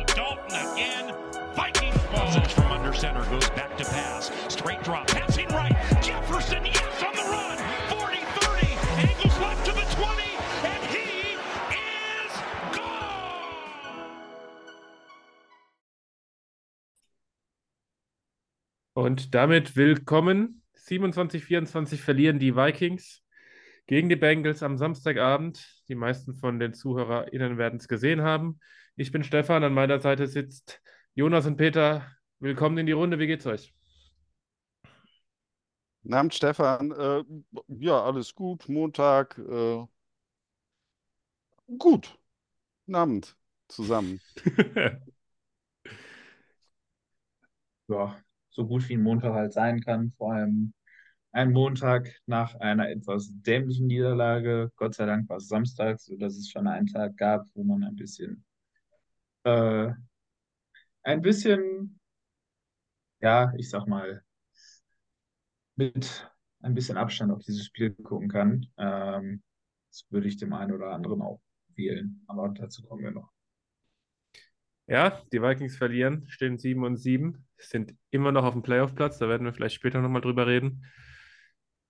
Dalton again. Vikings ball. from under center goes back to pass. Straight drop, passing right. Jefferson, yes, on the run. 40-30, angles left to the 20, and he is gone. Und damit willkommen. 27-24 verlieren die Vikings gegen die Bengals am Samstagabend. Die meisten von den ZuhörerInnen werden es gesehen haben. Ich bin Stefan, an meiner Seite sitzt Jonas und Peter. Willkommen in die Runde. Wie geht's euch? Guten Abend, Stefan. Äh, ja, alles gut. Montag. Äh, gut. Guten Abend zusammen. ja, so gut wie ein Montag halt sein kann. Vor allem ein Montag nach einer etwas dämlichen Niederlage. Gott sei Dank war es Samstag, sodass es schon einen Tag gab, wo man ein bisschen, äh, ein bisschen, ja, ich sag mal, mit ein bisschen Abstand auf dieses Spiel gucken kann. Ähm, das würde ich dem einen oder anderen auch wählen, aber dazu kommen wir noch. Ja, die Vikings verlieren, stehen 7 und 7, sind immer noch auf dem Playoff-Platz, da werden wir vielleicht später nochmal drüber reden.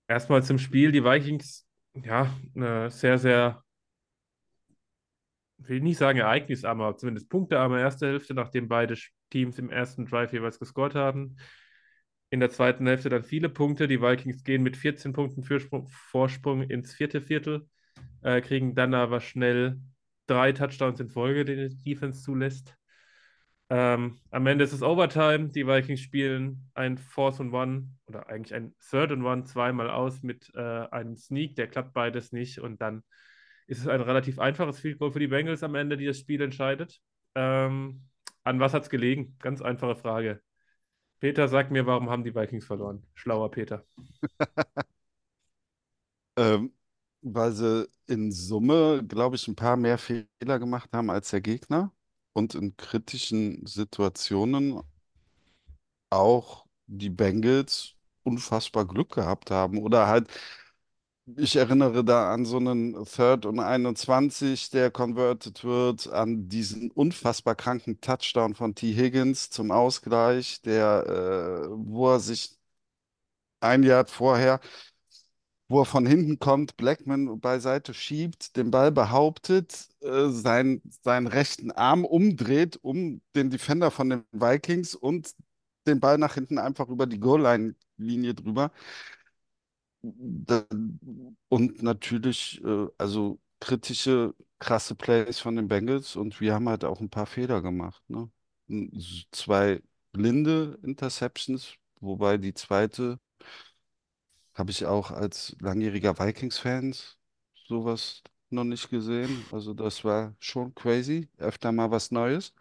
Erstmal zum Spiel, die Vikings, ja, eine sehr, sehr, will nicht sagen ereignisarm, aber zumindest punktearme erste Hälfte, nachdem beide Teams im ersten Drive jeweils gescored haben. In der zweiten Hälfte dann viele Punkte. Die Vikings gehen mit 14 Punkten Vorsprung, Vorsprung ins vierte Viertel, äh, kriegen dann aber schnell drei Touchdowns in Folge, die die Defense zulässt. Ähm, am Ende ist es Overtime. Die Vikings spielen ein Fourth and One oder eigentlich ein Third and One zweimal aus mit äh, einem Sneak. Der klappt beides nicht. Und dann ist es ein relativ einfaches Field Goal für die Bengals am Ende, die das Spiel entscheidet. Ähm, an was hat es gelegen? Ganz einfache Frage. Peter, sag mir, warum haben die Vikings verloren? Schlauer Peter. ähm, weil sie in Summe, glaube ich, ein paar mehr Fehler gemacht haben als der Gegner und in kritischen Situationen auch die Bengals unfassbar Glück gehabt haben oder halt ich erinnere da an so einen Third und 21, der converted wird, an diesen unfassbar kranken Touchdown von T. Higgins zum Ausgleich, der, äh, wo er sich ein Jahr vorher, wo er von hinten kommt, Blackman beiseite schiebt, den Ball behauptet, äh, sein, seinen rechten Arm umdreht, um den Defender von den Vikings und den Ball nach hinten einfach über die Goal-Line-Linie drüber. Und natürlich, äh, also kritische, krasse Plays von den Bengals und wir haben halt auch ein paar Fehler gemacht, ne? Zwei blinde Interceptions, wobei die zweite habe ich auch als langjähriger Vikings-Fan sowas noch nicht gesehen. Also das war schon crazy, öfter mal was Neues.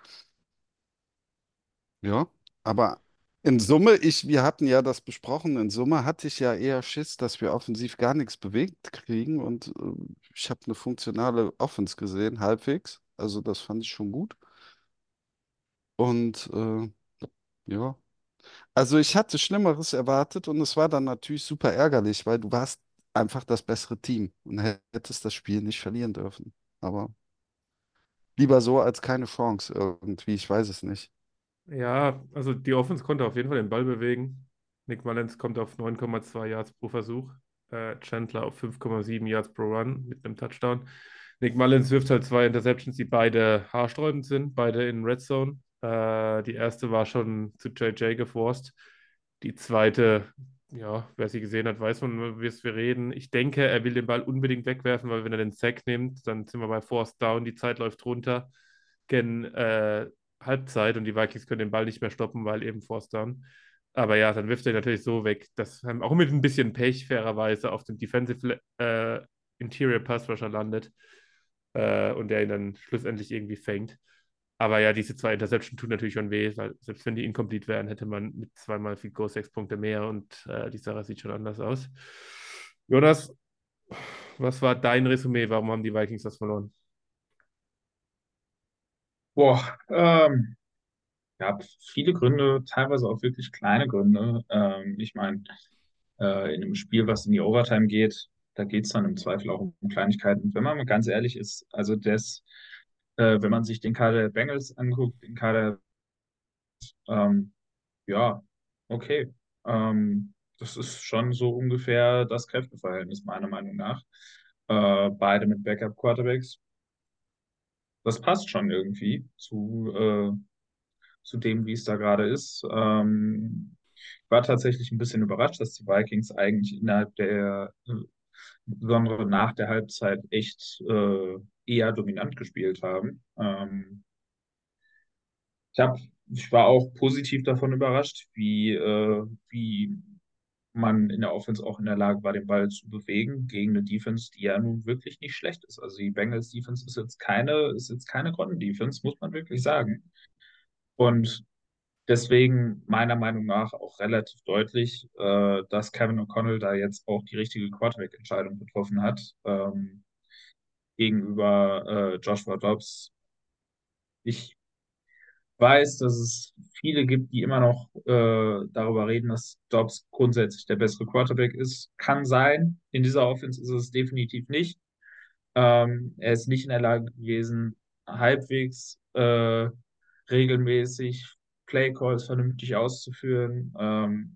Ja, aber in Summe, ich, wir hatten ja das besprochen, in Summe hatte ich ja eher Schiss, dass wir offensiv gar nichts bewegt kriegen und äh, ich habe eine funktionale Offense gesehen, halbwegs. Also das fand ich schon gut. Und äh, ja, also ich hatte Schlimmeres erwartet und es war dann natürlich super ärgerlich, weil du warst einfach das bessere Team und hättest das Spiel nicht verlieren dürfen. Aber lieber so als keine Chance irgendwie, ich weiß es nicht. Ja, also die Offense konnte auf jeden Fall den Ball bewegen. Nick Mullins kommt auf 9,2 Yards pro Versuch. Äh, Chandler auf 5,7 Yards pro Run mit einem Touchdown. Nick Mullins wirft halt zwei Interceptions, die beide haarsträubend sind, beide in Red Zone. Äh, die erste war schon zu JJ geforst. Die zweite, ja, wer sie gesehen hat, weiß, von was wir reden. Ich denke, er will den Ball unbedingt wegwerfen, weil wenn er den Sack nimmt, dann sind wir bei Forced Down, die Zeit läuft runter. Gen äh, Halbzeit und die Vikings können den Ball nicht mehr stoppen, weil eben Forced Down. Aber ja, dann wirft er natürlich so weg. Das auch mit ein bisschen Pech fairerweise auf dem Defensive äh, Interior Pass Rusher landet äh, und der ihn dann schlussendlich irgendwie fängt. Aber ja, diese zwei Interception tun natürlich schon weh, weil selbst wenn die incomplete wären, hätte man mit zweimal viel Go sechs Punkte mehr und äh, die Sache sieht schon anders aus. Jonas, was war dein Resümee? Warum haben die Vikings das verloren? Boah, ähm, gab viele Gründe, teilweise auch wirklich kleine Gründe. Ähm, ich meine, äh, in einem Spiel, was in die Overtime geht, da geht es dann im Zweifel auch um Kleinigkeiten. Wenn man mal ganz ehrlich ist, also das, äh, wenn man sich den Kader der Bengals anguckt, den Kader, ähm, ja, okay. Ähm, das ist schon so ungefähr das Kräfteverhältnis, meiner Meinung nach. Äh, beide mit Backup-Quarterbacks. Das passt schon irgendwie zu, äh, zu dem, wie es da gerade ist. Ähm, ich war tatsächlich ein bisschen überrascht, dass die Vikings eigentlich innerhalb der, insbesondere nach der Halbzeit, echt äh, eher dominant gespielt haben. Ähm, ich, hab, ich war auch positiv davon überrascht, wie, äh, wie man in der Offense auch in der Lage war, den Ball zu bewegen gegen eine Defense, die ja nun wirklich nicht schlecht ist. Also die Bengals Defense ist jetzt keine, ist jetzt keine Grotten-Defense, muss man wirklich sagen. Und deswegen meiner Meinung nach auch relativ deutlich, äh, dass Kevin O'Connell da jetzt auch die richtige Quarterback-Entscheidung getroffen hat ähm, gegenüber äh, Joshua Dobbs. Ich weiß, dass es viele gibt, die immer noch äh, darüber reden, dass Dobbs grundsätzlich der bessere Quarterback ist. Kann sein. In dieser Offense ist es definitiv nicht. Ähm, er ist nicht in der Lage gewesen, halbwegs äh, regelmäßig Playcalls vernünftig auszuführen. Ähm,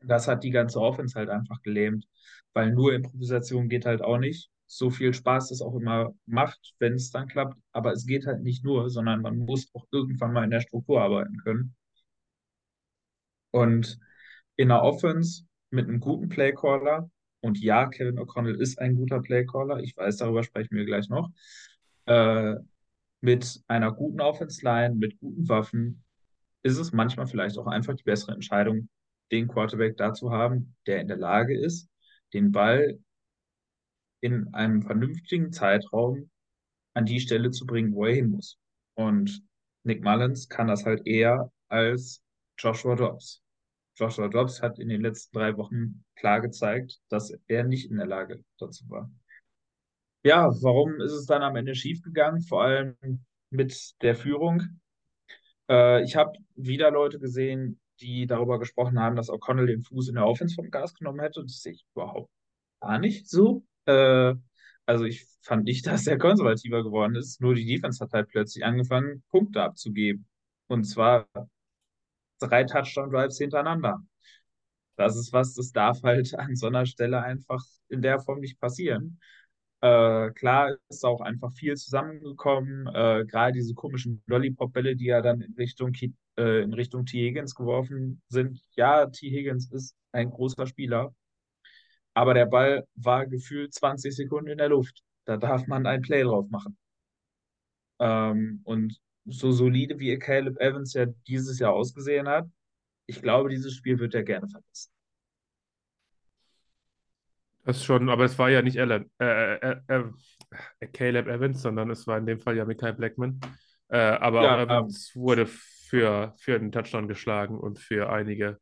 das hat die ganze Offense halt einfach gelähmt, weil nur Improvisation geht halt auch nicht so viel Spaß es auch immer macht, wenn es dann klappt. Aber es geht halt nicht nur, sondern man muss auch irgendwann mal in der Struktur arbeiten können. Und in der Offense mit einem guten Playcaller, und ja, Kevin O'Connell ist ein guter Playcaller, ich weiß, darüber sprechen wir gleich noch, äh, mit einer guten Offense-Line, mit guten Waffen, ist es manchmal vielleicht auch einfach die bessere Entscheidung, den Quarterback da zu haben, der in der Lage ist, den Ball in einem vernünftigen Zeitraum an die Stelle zu bringen, wo er hin muss. Und Nick Mullins kann das halt eher als Joshua Dobbs. Joshua Dobbs hat in den letzten drei Wochen klar gezeigt, dass er nicht in der Lage dazu war. Ja, warum ist es dann am Ende schiefgegangen? Vor allem mit der Führung. Äh, ich habe wieder Leute gesehen, die darüber gesprochen haben, dass O'Connell den Fuß in der Offense vom Gas genommen hätte. Das sehe ich überhaupt gar nicht so. Äh, also ich fand nicht, dass er konservativer geworden ist. Nur die Defense hat halt plötzlich angefangen, Punkte abzugeben. Und zwar drei Touchdown-Drives hintereinander. Das ist was, das darf halt an so einer Stelle einfach in der Form nicht passieren. Äh, klar ist auch einfach viel zusammengekommen. Äh, Gerade diese komischen Lollipop-Bälle, die ja dann in Richtung, äh, in Richtung T. Higgins geworfen sind. Ja, T. Higgins ist ein großer Spieler, aber der Ball war gefühlt 20 Sekunden in der Luft. Da darf man ein Play drauf machen. Ähm, und so solide wie Caleb Evans ja dieses Jahr ausgesehen hat, ich glaube, dieses Spiel wird er gerne vergessen. Das schon, aber es war ja nicht Alan, äh, äh, äh, äh Caleb Evans, sondern es war in dem Fall ja Michael Blackman. Äh, aber ja, Evans ähm, wurde für, für einen Touchdown geschlagen und für einige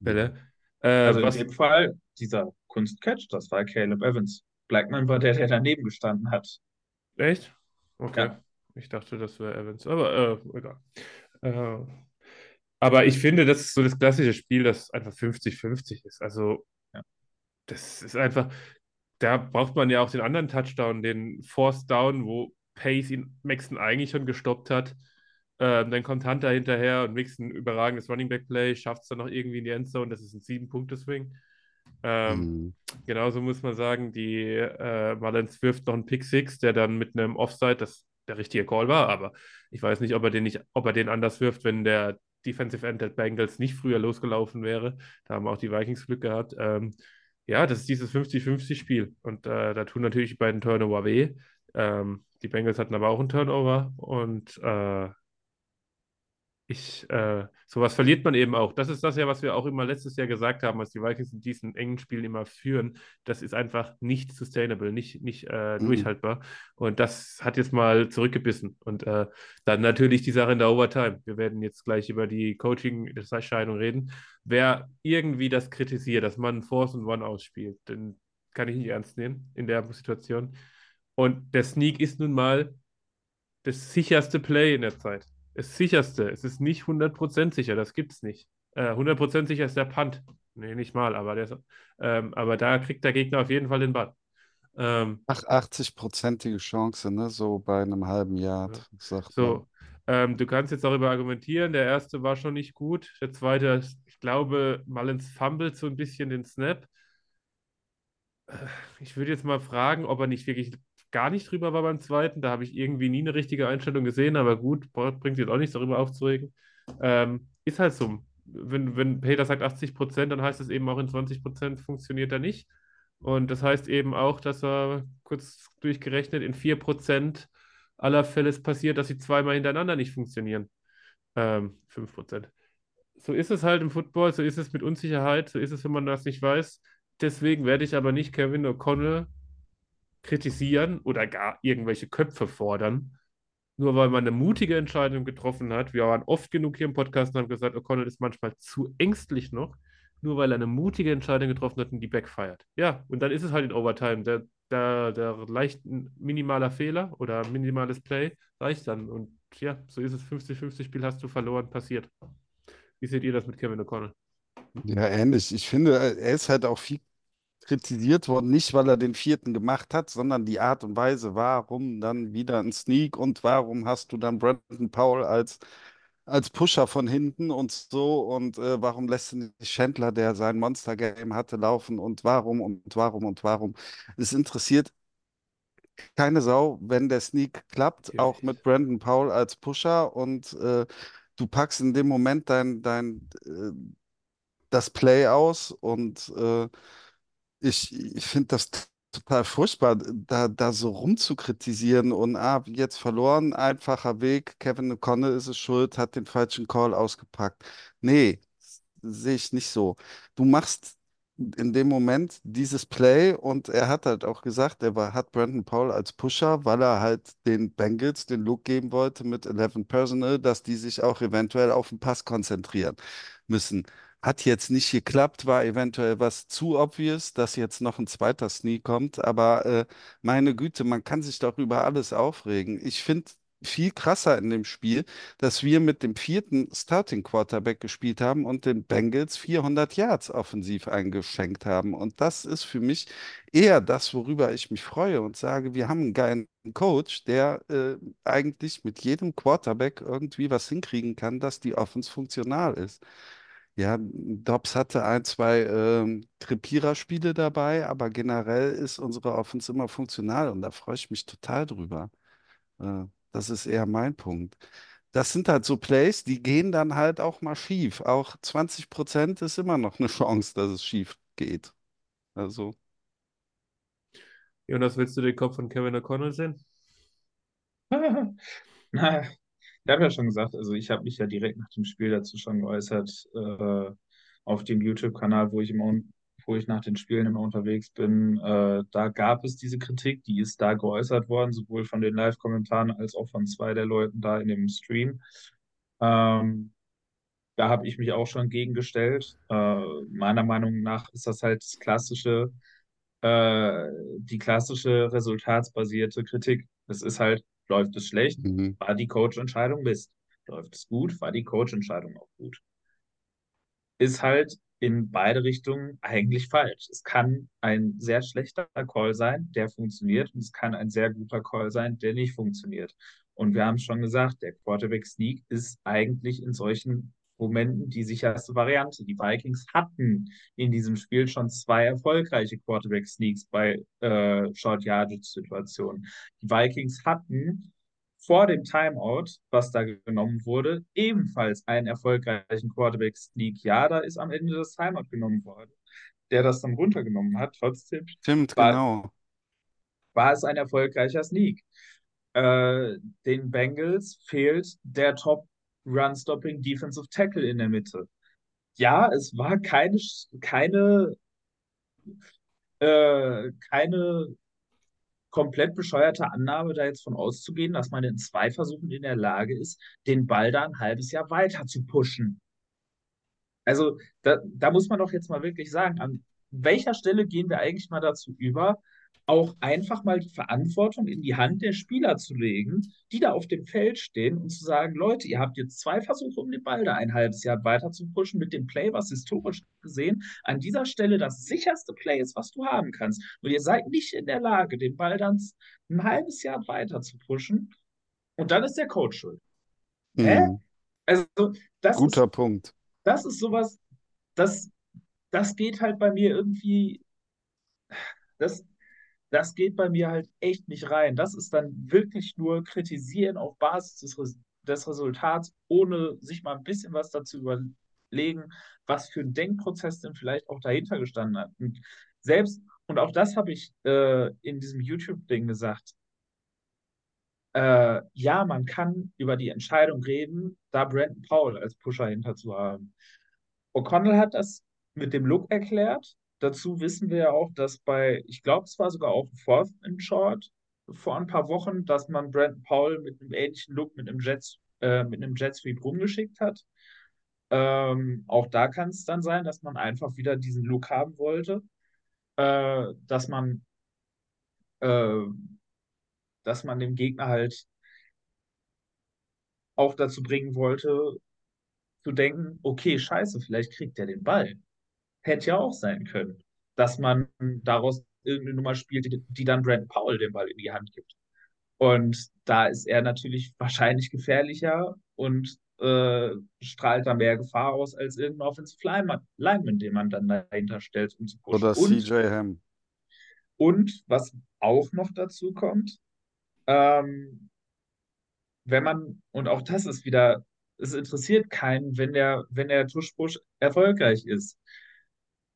Bälle. Äh, also in dem Fall, dieser Kunstcatch, das war Caleb Evans. Blackman war der, der daneben gestanden hat. Echt? Okay. Ja. Ich dachte, das wäre Evans, aber äh, egal. Äh, aber ich finde, das ist so das klassische Spiel, das einfach 50-50 ist. Also, ja. das ist einfach, da braucht man ja auch den anderen Touchdown, den Force Down, wo Pace ihn Maxton eigentlich schon gestoppt hat. Ähm, dann kommt Hunter hinterher und Mixon überragendes Running Back Play, schafft es dann noch irgendwie in die Endzone. Das ist ein Sieben-Punkte-Swing. Ähm, mhm. Genauso muss man sagen, die äh, Mullins wirft noch einen Pick Six, der dann mit einem Offside, das der richtige Call war, aber ich weiß nicht, ob er den nicht, ob er den anders wirft, wenn der Defensive End der Bengals nicht früher losgelaufen wäre. Da haben auch die Vikings Glück gehabt. Ähm, ja, das ist dieses 50-50-Spiel. Und äh, da tun natürlich die beiden Turnover weh. Ähm, die Bengals hatten aber auch einen Turnover und äh, ich, äh, sowas verliert man eben auch. Das ist das ja, was wir auch immer letztes Jahr gesagt haben, als die Vikings in diesen engen Spielen immer führen. Das ist einfach nicht sustainable, nicht, nicht äh, Mhm. durchhaltbar. Und das hat jetzt mal zurückgebissen. Und äh, dann natürlich die Sache in der Overtime. Wir werden jetzt gleich über die Coaching-Entscheidung reden. Wer irgendwie das kritisiert, dass man Force und One ausspielt, den kann ich nicht ernst nehmen in der Situation. Und der Sneak ist nun mal das sicherste Play in der Zeit. Das sicherste. Es ist nicht 100% sicher, das gibt es nicht. Äh, 100% sicher ist der Punt. Nee, nicht mal, aber, der ähm, aber da kriegt der Gegner auf jeden Fall den Ball. Ähm, Ach, 80-prozentige Chance, ne? So bei einem halben sagt man. so, ähm, du kannst jetzt darüber argumentieren, der erste war schon nicht gut. Der zweite, ich glaube, Mullins fummelt so ein bisschen den Snap. Äh, Ich würde jetzt mal fragen, ob er nicht wirklich gar nicht drüber war beim zweiten. Da habe ich irgendwie nie eine richtige Einstellung gesehen, aber gut, bringt jetzt auch nichts darüber aufzuregen. Ähm, ist halt so. Wenn, wenn Peter sagt 80 Prozent, dann heißt es eben auch in 20 Prozent funktioniert er nicht. Und das heißt eben auch, dass er kurz durchgerechnet in 4 Prozent aller Fälle es passiert, dass sie zweimal hintereinander nicht funktionieren. Ähm, 5 Prozent. So ist es halt im Football, so ist es mit Unsicherheit, so ist es, wenn man das nicht weiß. Deswegen werde ich aber nicht Kevin O'Connell kritisieren oder gar irgendwelche Köpfe fordern, nur weil man eine mutige Entscheidung getroffen hat. Wir waren oft genug hier im Podcast und haben gesagt, O'Connell ist manchmal zu ängstlich noch, nur weil er eine mutige Entscheidung getroffen hat und die backfeiert. Ja, und dann ist es halt in Overtime. Der, der, der leicht minimaler Fehler oder minimales Play reicht dann. Und ja, so ist es. 50-50 Spiel hast du verloren, passiert. Wie seht ihr das mit Kevin O'Connell? Ja, ähnlich. Ich finde, er ist halt auch viel kritisiert worden, nicht weil er den vierten gemacht hat, sondern die Art und Weise, warum dann wieder ein Sneak und warum hast du dann Brandon Powell als, als Pusher von hinten und so und äh, warum lässt du nicht Chandler, der sein Monster-Game hatte, laufen und warum und warum und warum. Es interessiert keine Sau, wenn der Sneak klappt, Natürlich auch mit. Brandon Powell als Pusher und äh, du packst in dem Moment dein, dein, äh, das Play aus und äh, ich, ich finde das total furchtbar, da, da so rumzukritisieren und ah, jetzt verloren, einfacher Weg, Kevin O'Connell ist es schuld, hat den falschen Call ausgepackt. Nee, sehe ich nicht so. Du machst in dem Moment dieses Play und er hat halt auch gesagt, er war, hat Brandon Powell als Pusher, weil er halt den Bengals den Look geben wollte mit 11 Personnel, dass die sich auch eventuell auf den Pass konzentrieren müssen. Hat jetzt nicht geklappt, war eventuell was zu obvious, dass jetzt noch ein zweiter Sneak kommt, aber äh, meine Güte, man kann sich doch über alles aufregen. Ich finde viel krasser in dem Spiel, dass wir mit dem vierten Starting Quarterback gespielt haben und den Bengals 400 Yards offensiv eingeschenkt haben. Und das ist für mich eher das, worüber ich mich freue und sage, wir haben einen geilen Coach, der äh, eigentlich mit jedem Quarterback irgendwie was hinkriegen kann, dass die Offense funktional ist. Ja, Dobbs hatte ein, zwei ähm, Krepierer-Spiele dabei, aber generell ist unsere Offense immer funktional und da freue ich mich total drüber. Äh, das ist eher mein Punkt. Das sind halt so Plays, die gehen dann halt auch mal schief. Auch 20 Prozent ist immer noch eine Chance, dass es schief geht. Also, Jonas, willst du den Kopf von Kevin O'Connell sehen? Na, ich habe ja schon gesagt, also ich habe mich ja direkt nach dem Spiel dazu schon geäußert, äh, auf dem YouTube-Kanal, wo ich immer, wo ich nach den Spielen immer unterwegs bin. Äh, da gab es diese Kritik, die ist da geäußert worden, sowohl von den Live-Kommentaren als auch von zwei der Leuten da in dem Stream. Ähm, da habe ich mich auch schon gegengestellt. Äh, meiner Meinung nach ist das halt das klassische, äh, die klassische resultatsbasierte Kritik. Es ist halt, läuft es schlecht, mhm. war die Coach-Entscheidung Mist. Läuft es gut, war die Coach-Entscheidung auch gut. Ist halt in beide Richtungen eigentlich falsch. Es kann ein sehr schlechter Call sein, der funktioniert, und es kann ein sehr guter Call sein, der nicht funktioniert. Und wir haben schon gesagt, der Quarterback Sneak ist eigentlich in solchen Momenten die sicherste Variante. Die Vikings hatten in diesem Spiel schon zwei erfolgreiche Quarterback Sneaks bei äh, Short Yardage Situationen. Die Vikings hatten vor dem Timeout, was da genommen wurde, ebenfalls einen erfolgreichen Quarterback Sneak. Ja, da ist am Ende das Timeout genommen worden, der das dann runtergenommen hat. Trotzdem Stimmt, war, genau. war es ein erfolgreicher Sneak. Äh, den Bengals fehlt der Top Run-Stopping Defensive Tackle in der Mitte. Ja, es war keine, keine, äh, keine komplett bescheuerte Annahme, da jetzt von auszugehen, dass man in zwei Versuchen in der Lage ist, den Ball da ein halbes Jahr weiter zu pushen. Also da, da muss man doch jetzt mal wirklich sagen, an welcher Stelle gehen wir eigentlich mal dazu über, auch einfach mal die Verantwortung in die Hand der Spieler zu legen, die da auf dem Feld stehen und zu sagen, Leute, ihr habt jetzt zwei Versuche, um den Ball da ein halbes Jahr weiter zu pushen mit dem Play, was historisch gesehen an dieser Stelle das sicherste Play ist, was du haben kannst. Und ihr seid nicht in der Lage, den Ball dann ein halbes Jahr weiter zu pushen. Und dann ist der Coach schuld. Mhm. Hä? Also, das Guter ist, Punkt. das ist sowas, das, das geht halt bei mir irgendwie, das, das geht bei mir halt echt nicht rein. Das ist dann wirklich nur kritisieren auf Basis des, Res des Resultats, ohne sich mal ein bisschen was dazu überlegen, was für ein Denkprozess denn vielleicht auch dahinter gestanden hat. Und selbst, und auch das habe ich äh, in diesem YouTube-Ding gesagt, äh, ja, man kann über die Entscheidung reden, da Brandon Powell als Pusher hinter zu haben. O'Connell hat das mit dem Look erklärt. Dazu wissen wir ja auch, dass bei, ich glaube, es war sogar auch ein Fourth and Short vor ein paar Wochen, dass man Brandon Powell mit einem ähnlichen Look mit einem Jet, äh, mit einem Jet Sweep rumgeschickt hat. Ähm, auch da kann es dann sein, dass man einfach wieder diesen Look haben wollte, äh, dass man, äh, dass man dem Gegner halt auch dazu bringen wollte, zu denken, okay, scheiße, vielleicht kriegt er den Ball. Hätte ja auch sein können, dass man daraus irgendeine Nummer spielt, die, die dann Brandon Powell den Ball in die Hand gibt. Und da ist er natürlich wahrscheinlich gefährlicher und äh, strahlt da mehr Gefahr aus als irgendein Offensive Lineman, den man dann dahinter stellt, um zu pushen. Oder Und, CJ Ham. und was auch noch dazu kommt, ähm, wenn man, und auch das ist wieder, es interessiert keinen, wenn der, wenn der Tuschbusch erfolgreich ist.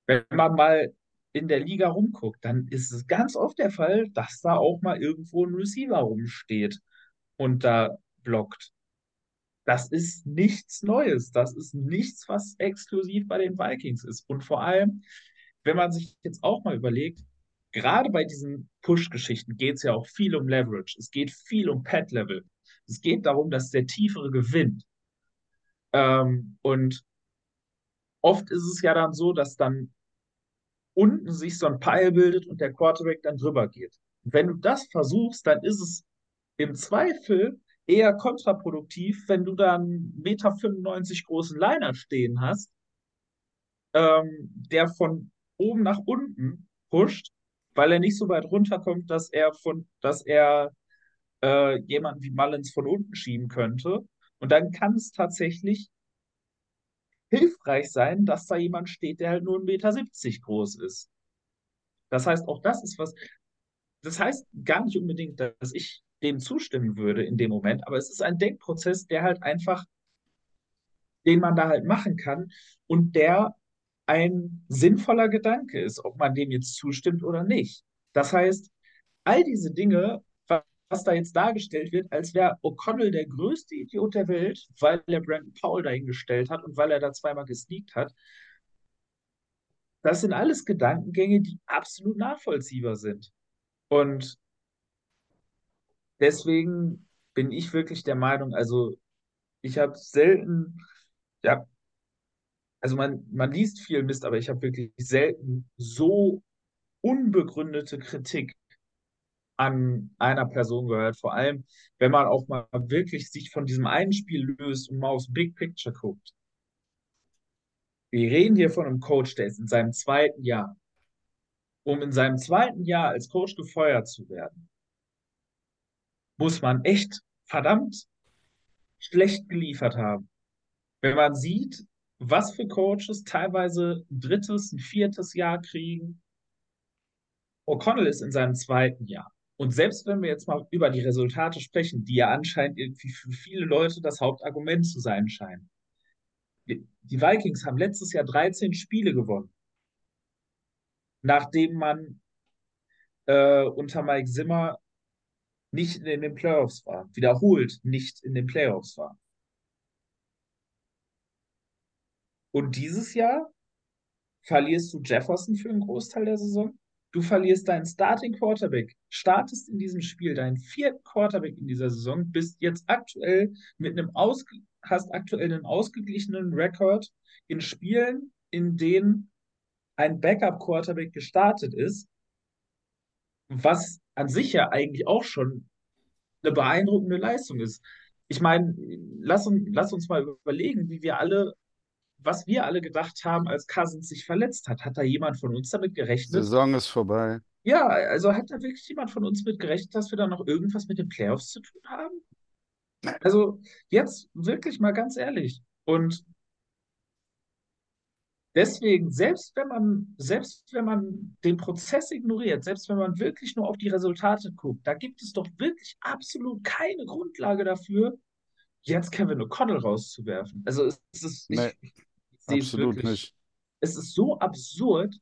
Wenn man mal in der Liga rumguckt, dann ist es ganz oft der Fall, dass da auch mal irgendwo ein Receiver rumsteht und da blockt. Das ist nichts Neues. Das ist nichts, was exklusiv bei den Vikings ist. Und vor allem, wenn man sich jetzt auch mal überlegt, gerade bei diesen Push-Geschichten geht es ja auch viel um Leverage. Es geht viel um Pad-Level. Es geht darum, dass der Tiefere gewinnt. Ähm, und oft ist es ja dann so, dass dann unten sich so ein Pile bildet und der Quarterback dann drüber geht. Wenn du das versuchst, dann ist es im Zweifel eher kontraproduktiv, wenn du da einen Meter 95 großen Liner stehen hast, ähm, der von oben nach unten pusht, weil er nicht so weit runterkommt, dass er von, dass er äh, jemanden wie Mullins von unten schieben könnte. Und dann kann es tatsächlich hilfreich sein, dass da jemand steht, der halt nur 1,70 Meter groß ist. Das heißt, auch das ist was, das heißt gar nicht unbedingt, dass ich dem zustimmen würde in dem Moment, aber es ist ein Denkprozess, der halt einfach, den man da halt machen kann und der ein sinnvoller Gedanke ist, ob man dem jetzt zustimmt oder nicht. Das heißt, all diese Dinge, was da jetzt dargestellt wird, als wäre O'Connell der größte Idiot der Welt, weil er Brandon Powell dahingestellt hat und weil er da zweimal gesneakt hat, das sind alles Gedankengänge, die absolut nachvollziehbar sind. Und deswegen bin ich wirklich der Meinung, also ich habe selten, ja, also man, man liest viel Mist, aber ich habe wirklich selten so unbegründete Kritik an einer Person gehört. Vor allem, wenn man auch mal wirklich sich von diesem einen Spiel löst und mal aufs Big Picture guckt. Wir reden hier von einem Coach, der ist in seinem zweiten Jahr. Um in seinem zweiten Jahr als Coach gefeuert zu werden, muss man echt verdammt schlecht geliefert haben. Wenn man sieht, was für Coaches teilweise ein drittes, ein viertes Jahr kriegen. O'Connell ist in seinem zweiten Jahr. Und selbst wenn wir jetzt mal über die Resultate sprechen, die ja anscheinend irgendwie für viele Leute das Hauptargument zu sein scheinen. Die Vikings haben letztes Jahr 13 Spiele gewonnen, nachdem man äh, unter Mike Zimmer nicht in den Playoffs war, wiederholt nicht in den Playoffs war. Und dieses Jahr verlierst du Jefferson für einen Großteil der Saison. Du verlierst deinen Starting Quarterback, startest in diesem Spiel deinen vierten Quarterback in dieser Saison, bist jetzt aktuell mit einem ausge hast aktuell einen ausgeglichenen Rekord in Spielen, in denen ein Backup Quarterback gestartet ist, was an sich ja eigentlich auch schon eine beeindruckende Leistung ist. Ich meine, lass, uns, lass uns mal überlegen, wie wir alle, was wir alle gedacht haben, als Cousins sich verletzt hat. Hat da jemand von uns damit gerechnet? Saison ist vorbei. Ja, also hat da wirklich jemand von uns mit gerechnet, dass wir da noch irgendwas mit den Playoffs zu tun haben? Also jetzt wirklich mal ganz ehrlich. Und deswegen, selbst wenn man, selbst wenn man den Prozess ignoriert, selbst wenn man wirklich nur auf die Resultate guckt, da gibt es doch wirklich absolut keine Grundlage dafür, jetzt Kevin O'Connell rauszuwerfen. Also es ist, ich sehe es absolut wirklich, nicht. es ist so absurd,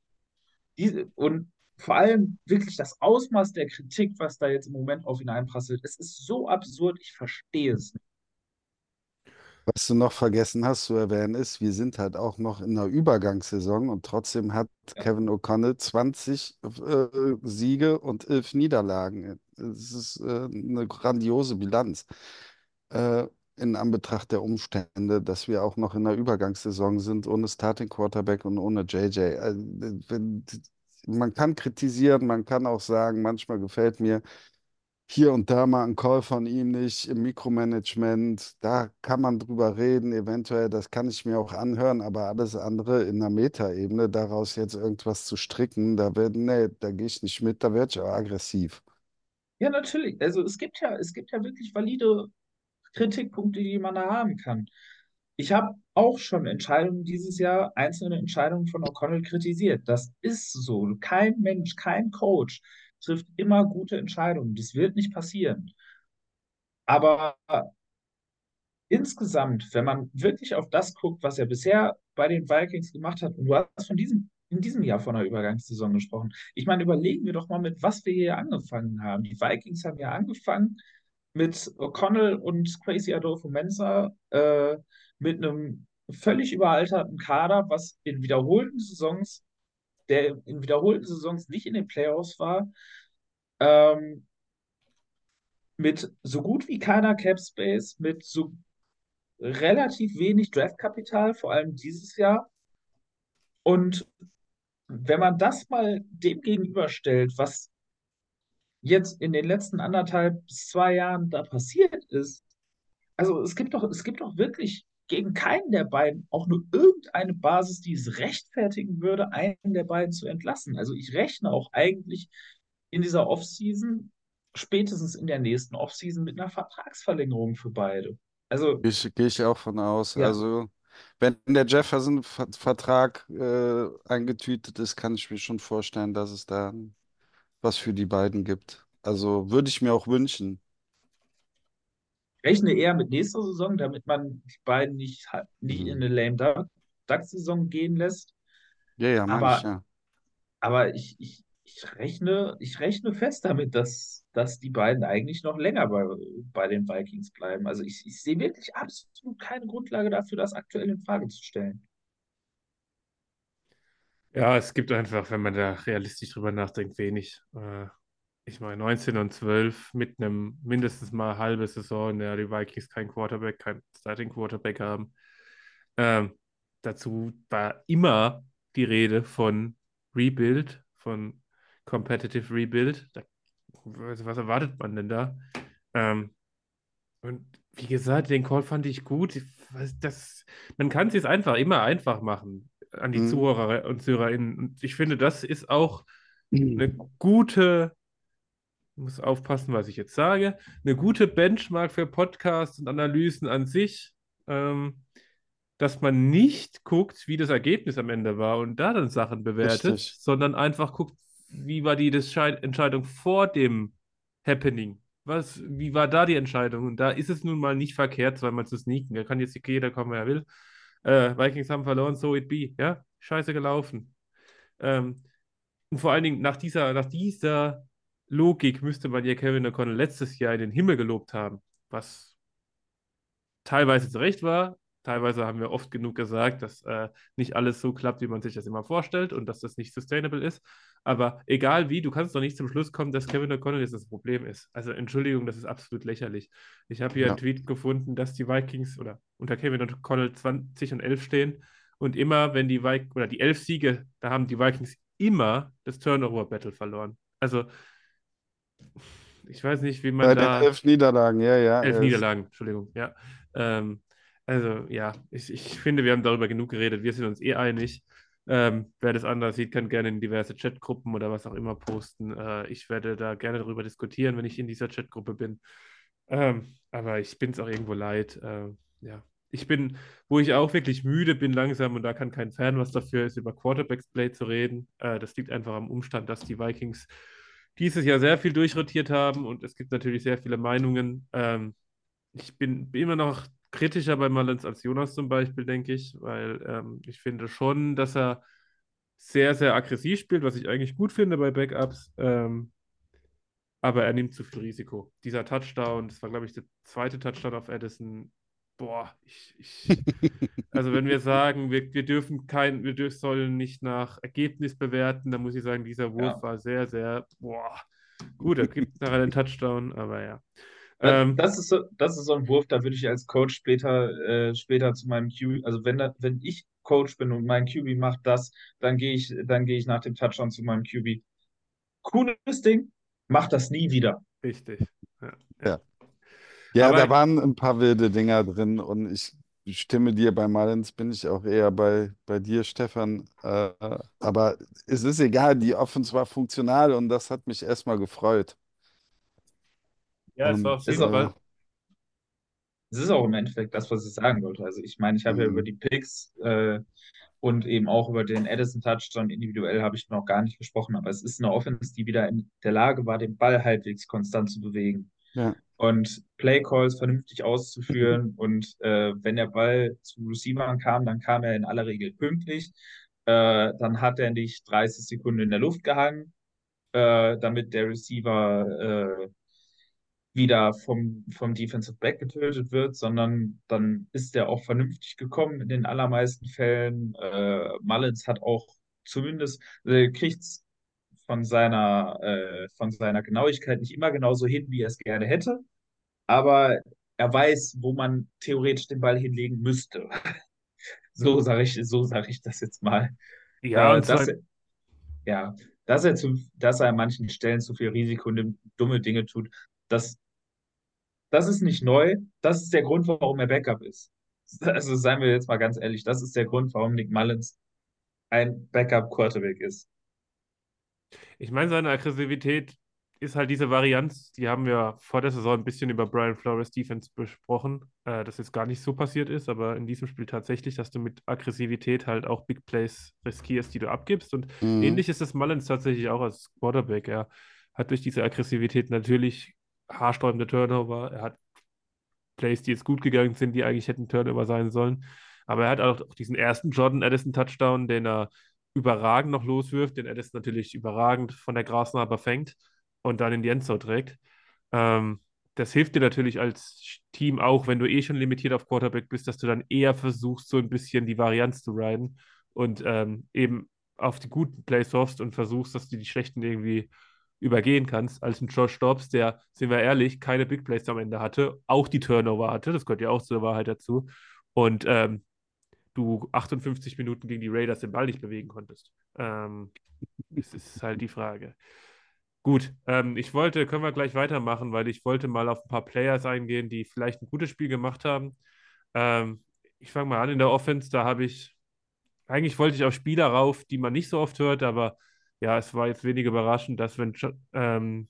diese, und vor allem wirklich das Ausmaß der Kritik, was da jetzt im Moment auf ihn einprasselt, es ist so absurd, ich verstehe es nicht. Was du noch vergessen hast zu erwähnen ist, wir sind halt auch noch in einer Übergangssaison und trotzdem hat Ja. Kevin O'Connell 20 äh, Siege und 11 Niederlagen. Das ist äh, eine grandiose Bilanz. Äh, in Anbetracht der Umstände, dass wir auch noch in einer Übergangssaison sind, ohne Starting Quarterback und ohne JJ. Wenn, man kann kritisieren, man kann auch sagen, manchmal gefällt mir hier und da mal ein Call von ihm nicht im Mikromanagement. Da kann man drüber reden, eventuell, das kann ich mir auch anhören, aber alles andere in der Metaebene, daraus jetzt irgendwas zu stricken, da wird, nee, da gehe ich nicht mit, da werde ich auch aggressiv. Ja, natürlich. Also es gibt ja, es gibt ja wirklich valide Kritikpunkte, die man da haben kann. Ich habe auch schon Entscheidungen dieses Jahr, einzelne Entscheidungen von O'Connell kritisiert. Das ist so. Kein Mensch, kein Coach trifft immer gute Entscheidungen. Das wird nicht passieren. Aber insgesamt, wenn man wirklich auf das guckt, was er bisher bei den Vikings gemacht hat, und du hast von diesem, in diesem Jahr von einer Übergangssaison gesprochen. Ich meine, überlegen wir doch mal, mit was wir hier angefangen haben. Die Vikings haben ja angefangen mit O'Connell und Crazy Adolfo Mensa, äh, mit einem völlig überalterten Kader, was in wiederholten Saisons, der in wiederholten Saisons nicht in den Playoffs war, ähm, mit so gut wie keiner Cap Space, mit so relativ wenig Draftkapital, vor allem dieses Jahr. Und wenn man das mal dem gegenüberstellt, was jetzt in den letzten anderthalb bis zwei Jahren da passiert ist, also es gibt doch, es gibt doch wirklich gegen keinen der beiden auch nur irgendeine Basis, die es rechtfertigen würde, einen der beiden zu entlassen. Also ich rechne auch eigentlich in dieser Offseason, spätestens in der nächsten Offseason, mit einer Vertragsverlängerung für beide. Also, Gehe ich, gehe ich auch von aus. ja. Also, wenn der Jefferson-Vertrag äh, eingetütet ist, kann ich mir schon vorstellen, dass es da was für die beiden gibt. Also, würde ich mir auch wünschen. rechne eher mit nächster Saison, damit man die beiden nicht, nicht Mhm. in eine lame Duck- Duck-Saison gehen lässt. Ja, ja, Aber ich ja. Aber ich, ich, ich rechne, ich rechne fest damit, dass, dass die beiden eigentlich noch länger bei, bei den Vikings bleiben. Also ich, ich sehe wirklich absolut keine Grundlage dafür, das aktuell in Frage zu stellen. Ja, es gibt einfach, wenn man da realistisch drüber nachdenkt, wenig. Äh, ich meine, 19 und 12 mit einem mindestens mal halbe Saison, in der die Vikings kein Quarterback, kein Starting Quarterback haben. Ähm, dazu war immer die Rede von Rebuild, von Competitive Rebuild. Da, was, was erwartet man denn da? Ähm, und wie gesagt, den Call fand ich gut. Ich weiß, das, man kann es jetzt einfach immer einfach machen an die Mhm. Zuhörer und ZuhörerInnen. Und ich finde, das ist auch Mhm. eine gute, ich muss aufpassen, was ich jetzt sage, eine gute Benchmark für Podcasts und Analysen an sich, ähm, dass man nicht guckt, wie das Ergebnis am Ende war und da dann Sachen bewertet, Richtig. sondern einfach guckt, wie war die Entscheidung vor dem Happening. Was, wie war da die Entscheidung? Und da ist es nun mal nicht verkehrt, zweimal zu sneaken. Da kann jetzt jeder kommen, wer er will. Äh, Vikings haben verloren, so it be. Ja, scheiße gelaufen. Ähm, und vor allen Dingen nach dieser, nach dieser Logik müsste man ja Kevin O'Connell letztes Jahr in den Himmel gelobt haben, was teilweise zu Recht war, teilweise haben wir oft genug gesagt, dass äh, nicht alles so klappt, wie man sich das immer vorstellt und dass das nicht sustainable ist. Aber egal wie, du kannst doch nicht zum Schluss kommen, dass Kevin O'Connell jetzt das Problem ist. Also Entschuldigung, das ist absolut lächerlich. Ich habe hier Ja. einen Tweet gefunden, dass die Vikings oder unter Kevin O'Connell 20 und 11 stehen und immer, wenn die Vikings oder die 11 Siege, da haben die Vikings immer das Turnover-Battle verloren. Also ich weiß nicht, wie man Bei da... den elf Niederlagen, ja, ja. Elf er Niederlagen, Entschuldigung, ja. Ähm, also, ja, ich, ich finde, wir haben darüber genug geredet. Wir sind uns eh einig. Ähm, wer das anders sieht, kann gerne in diverse Chatgruppen oder was auch immer posten. Äh, ich werde da gerne darüber diskutieren, wenn ich in dieser Chatgruppe bin. Ähm, aber ich bin es auch irgendwo leid. Äh, ja, ich bin, wo ich auch wirklich müde bin langsam und da kann kein Fan was dafür, ist über Quarterbacks Play zu reden. Äh, das liegt einfach am Umstand, dass die Vikings dieses Jahr sehr viel durchrotiert haben und es gibt natürlich sehr viele Meinungen. Ähm, ich bin immer noch kritischer bei Mullins als Jonas zum Beispiel, denke ich, weil ähm, ich finde schon, dass er sehr, sehr aggressiv spielt, was ich eigentlich gut finde bei Backups. Ähm, aber er nimmt zu viel Risiko. Dieser Touchdown, das war, glaube ich, der zweite Touchdown auf Addison. Boah, ich, ich also wenn wir sagen, wir, wir dürfen kein, wir dürfen, sollen nicht nach Ergebnis bewerten, dann muss ich sagen, dieser Wurf Ja. war sehr, sehr, boah, gut, er gibt nachher den Touchdown, aber ja. Das, Ähm, das ist so, das ist so ein Wurf, da würde ich als Coach später, äh, später zu meinem QB, also wenn, da, wenn ich Coach bin und mein QB macht das, dann gehe ich, dann gehe ich nach dem Touchdown zu meinem QB. Cooles Ding, mach das nie wieder. richtig. Ja. Ja. Ja, Aber- da waren ein paar wilde Dinger drin und ich stimme dir bei Mullins, bin ich auch eher bei, bei dir, Stefan. Äh, aber es ist egal, die Offense war funktional und das hat mich erstmal gefreut. Ja, es war auf jeden Fall. Es ist auch im Endeffekt das, was ich sagen wollte. Also ich meine, ich habe ja Mhm. über die Picks äh, und eben auch über den Addison-Touchdown individuell habe ich noch gar nicht gesprochen, aber es ist eine Offense, die wieder in der Lage war, den Ball halbwegs konstant zu bewegen. Ja. und Playcalls vernünftig auszuführen. Und äh, wenn der Ball zu Receivern kam, dann kam er in aller Regel pünktlich. Äh, dann hat er nicht 30 Sekunden in der Luft gehangen, äh, damit der Receiver äh, wieder vom, vom Defensive Back getötet wird, sondern dann ist der auch vernünftig gekommen in den allermeisten Fällen. Äh, Mullins hat auch zumindest, äh, kriegt's von seiner, äh, von seiner Genauigkeit nicht immer genauso hin, wie er es gerne hätte. Aber er weiß, wo man theoretisch den Ball hinlegen müsste. So sage ich, so sage ich das jetzt mal. Ja, Äh, und dass er, ja, dass er, zu, dass er an manchen Stellen zu viel Risiko nimmt, dumme Dinge tut, das, das ist nicht neu. Das ist der Grund, warum er Backup ist. Also seien wir jetzt mal ganz ehrlich, das ist der Grund, warum Nick Mullins ein Backup-Quarterback ist. ich meine, seine Aggressivität ist halt diese Varianz, die haben wir vor der Saison ein bisschen über Brian Flores Defense besprochen, äh, dass jetzt gar nicht so passiert ist, aber in diesem Spiel tatsächlich, dass du mit Aggressivität halt auch Big Plays riskierst, die du abgibst. Und Mhm. ähnlich ist es Mullins tatsächlich auch als Quarterback. Er hat durch diese Aggressivität natürlich haarsträubende Turnover. Er hat Plays, die jetzt gut gegangen sind, die eigentlich hätten Turnover sein sollen. Aber er hat auch diesen ersten Jordan Addison Touchdown, den er überragend noch loswirft, den Addison natürlich überragend von der Grasnarbe fängt und dann in die Endzone trägt. Ähm, das hilft dir natürlich als Team auch, wenn du eh schon limitiert auf Quarterback bist, dass du dann eher versuchst, so ein bisschen die Varianz zu riden und ähm, eben auf die guten Plays hoffst und versuchst, dass du die schlechten irgendwie übergehen kannst, als ein Josh Dobbs, der, sind wir ehrlich, keine Big Plays am Ende hatte, auch die Turnover hatte, das gehört ja auch zur Wahrheit dazu, und ähm, du 58 Minuten gegen die Raiders den Ball nicht bewegen konntest. Ähm, das ist halt die Frage. Gut, ähm, ich wollte, können wir gleich weitermachen, weil ich wollte mal auf ein paar Players eingehen, die vielleicht ein gutes Spiel gemacht haben. Ähm, ich fange mal an in der Offense, da habe ich, eigentlich wollte ich auf Spieler rauf, die man nicht so oft hört, aber ja, es war jetzt wenig überraschend, dass wenn ähm,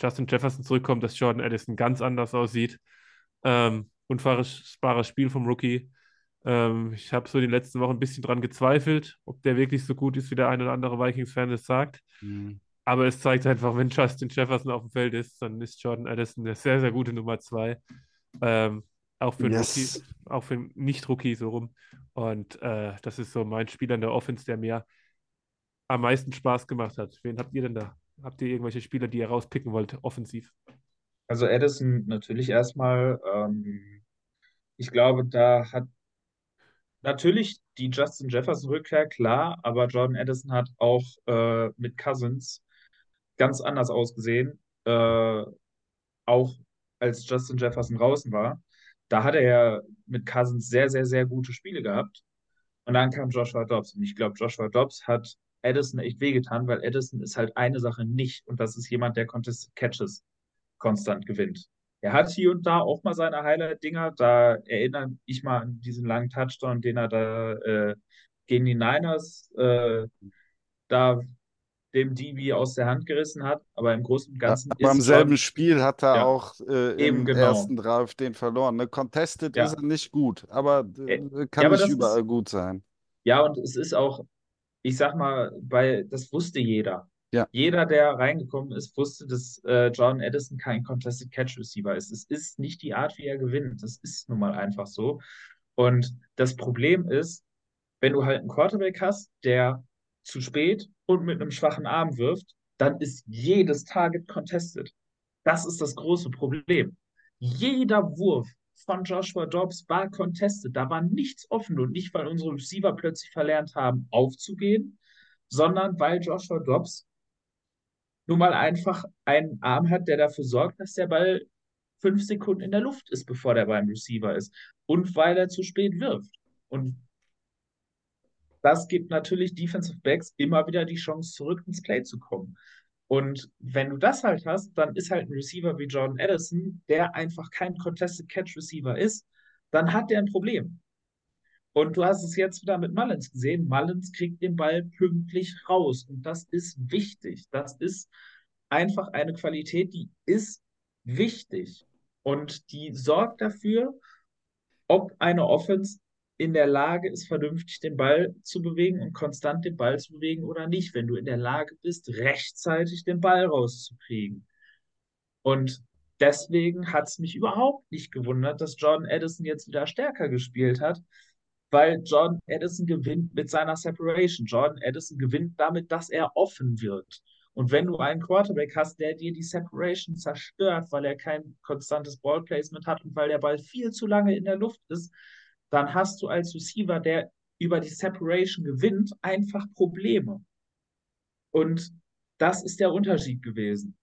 Justin Jefferson zurückkommt, dass Jordan Addison ganz anders aussieht. Ähm, unfassbares Spiel vom Rookie. Ähm, ich habe so in den letzten Wochen ein bisschen dran gezweifelt, ob der wirklich so gut ist, wie der ein oder andere Vikings-Fan es sagt. Mhm. Aber es zeigt einfach, wenn Justin Jefferson auf dem Feld ist, dann ist Jordan Addison eine sehr, sehr gute Nummer zwei. Ähm, auch für einen Yes. Rookie, auch für einen Nicht-Rookie so rum. Und äh, das ist so mein Spieler in der Offense, der mir am meisten Spaß gemacht hat. Wen habt ihr denn da? Habt ihr irgendwelche Spieler, die ihr rauspicken wollt, offensiv? Also Addison natürlich erstmal. Ähm, ich glaube, da hat natürlich die Justin Jefferson-Rückkehr, klar, aber Jordan Addison hat auch äh, mit Cousins ganz anders ausgesehen. Äh, auch als Justin Jefferson draußen war. Da hat er ja mit Cousins sehr, sehr, sehr gute Spiele gehabt. Und dann kam Joshua Dobbs. Und ich glaube, Joshua Dobbs hat Addison echt wehgetan, weil Addison ist halt eine Sache nicht. Und das ist jemand, der Contested Catches konstant gewinnt. Er hat hier und da auch mal seine Highlight-Dinger. Da erinnere ich mal an diesen langen Touchdown, den er da äh, gegen die Niners äh, da dem DB aus der Hand gerissen hat. Aber im Großen und Ganzen Aber im ist selben Jordan- Spiel hat er Ja. auch äh, im genau. ersten Drive den verloren. Ne? Contested Ja. ist er nicht gut, aber äh, kann ja, aber nicht überall ist- gut sein. Ja, und es ist auch, ich sag mal, bei, das wusste jeder. Ja. Jeder, der reingekommen ist, wusste, dass äh, Jordan Addison kein Contested Catch Receiver ist. Es ist nicht die Art, wie er gewinnt. Das ist nun mal einfach so. Und das Problem ist, wenn du halt einen Quarterback hast, der zu spät und mit einem schwachen Arm wirft, dann ist jedes Target contested. Das ist das große Problem. Jeder Wurf von Joshua Dobbs war contested. Da war nichts offen und nicht, weil unsere Receiver plötzlich verlernt haben, aufzugehen, sondern weil Joshua Dobbs nun mal einfach einen Arm hat, der dafür sorgt, dass der Ball fünf Sekunden in der Luft ist, bevor der beim Receiver ist. Und weil er zu spät wirft. Und das gibt natürlich Defensive Backs immer wieder die Chance, zurück ins Play zu kommen. Und wenn du das halt hast, dann ist halt ein Receiver wie Jordan Addison, der einfach kein Contested Catch Receiver ist, dann hat der ein Problem. Und du hast es jetzt wieder mit Mullins gesehen. Mullins kriegt den Ball pünktlich raus. Und das ist wichtig. Das ist einfach eine Qualität, die ist wichtig. Und die sorgt dafür, ob eine Offense in der Lage ist, vernünftig den Ball zu bewegen und konstant den Ball zu bewegen oder nicht, wenn du in der Lage bist, rechtzeitig den Ball rauszukriegen. Und deswegen hat es mich überhaupt nicht gewundert, dass Jordan Addison jetzt wieder stärker gespielt hat, weil Jordan Addison gewinnt mit seiner Separation. Jordan Addison gewinnt damit, dass er offen wird. Und wenn du einen Quarterback hast, der dir die Separation zerstört, weil er kein konstantes Ballplacement hat und weil der Ball viel zu lange in der Luft ist, dann hast du als Receiver, der über die Separation gewinnt, einfach Probleme. Und das ist der Unterschied gewesen.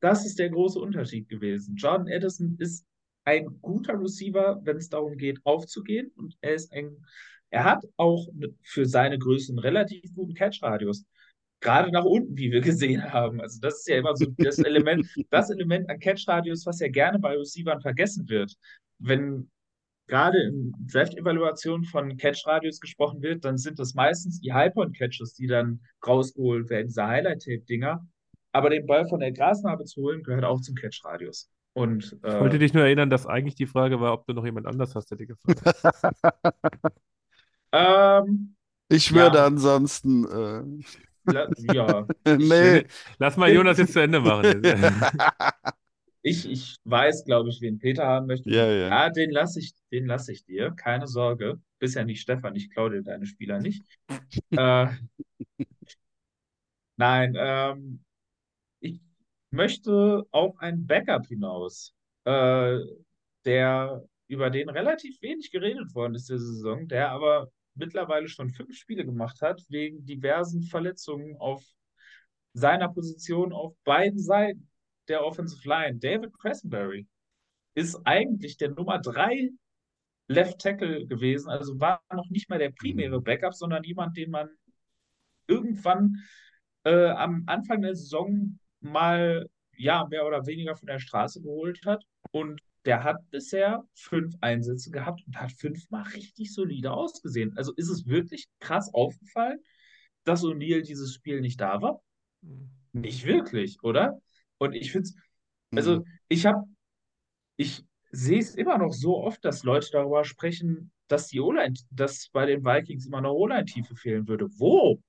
Das ist der große Unterschied gewesen. Jordan Addison ist ein guter Receiver, wenn es darum geht, aufzugehen. Und er ist ein, er hat auch für seine Größe einen relativ guten Catch-Radius. Gerade nach unten, wie wir gesehen haben. Also, das ist ja immer so das Element, das Element an Catch-Radius, was ja gerne bei Receivern vergessen wird. Wenn gerade in Draft-Evaluation von Catch-Radius gesprochen wird, dann sind das meistens die High-Point-Catches, die dann rausgeholt werden, diese Highlight-Tape-Dinger. Aber den Ball von der Grasnarbe zu holen, gehört auch zum Catch-Radius. Und Ich wollte äh, dich nur erinnern, dass eigentlich die Frage war, ob du noch jemand anders hast, der dir gefallen hat. ähm, Ich Ja. würde ansonsten, äh, la- ja, nee, Lass mal Jonas jetzt zu Ende machen. ich, ich weiß, glaube ich, wen Peter haben möchte. Ja, ja. Ja, den lasse ich, den lasse ich dir. Keine Sorge. Bist ja nicht Stefan, ich klaue dir deine Spieler nicht. äh, nein, ähm, ich möchte auf einen Backup hinaus, äh, der über den relativ wenig geredet worden ist diese Saison, der aber mittlerweile schon fünf Spiele gemacht hat, wegen diversen Verletzungen auf seiner Position auf beiden Seiten der Offensive Line. David Cressenberry ist eigentlich der Nummer drei Left Tackle gewesen, also war noch nicht mal der primäre Backup, sondern jemand, den man irgendwann äh, am Anfang der Saison mal ja mehr oder weniger von der Straße geholt hat. Und der hat bisher fünf Einsätze gehabt und hat fünfmal richtig solide ausgesehen. Also ist es wirklich krass aufgefallen, dass O'Neill dieses Spiel nicht da war? Nicht wirklich, oder? Und ich finde es, also ich habe, ich sehe es immer noch so oft, dass Leute darüber sprechen, dass die O-Line, dass bei den Vikings immer noch O-Line-Tiefe fehlen würde. Wo?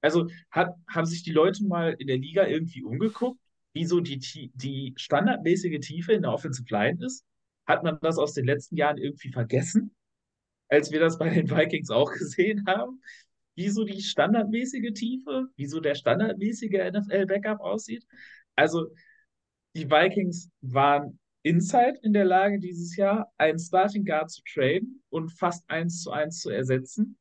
Also hat, haben sich die Leute mal in der Liga irgendwie umgeguckt, wie so die, die standardmäßige Tiefe in der Offensive Line ist? Hat man das aus den letzten Jahren irgendwie vergessen, als wir das bei den Vikings auch gesehen haben? Wie so die standardmäßige Tiefe, wie so der standardmäßige NFL-Backup aussieht? Also die Vikings waren Inside in der Lage, dieses Jahr einen Starting Guard zu traden und fast eins zu eins zu ersetzen.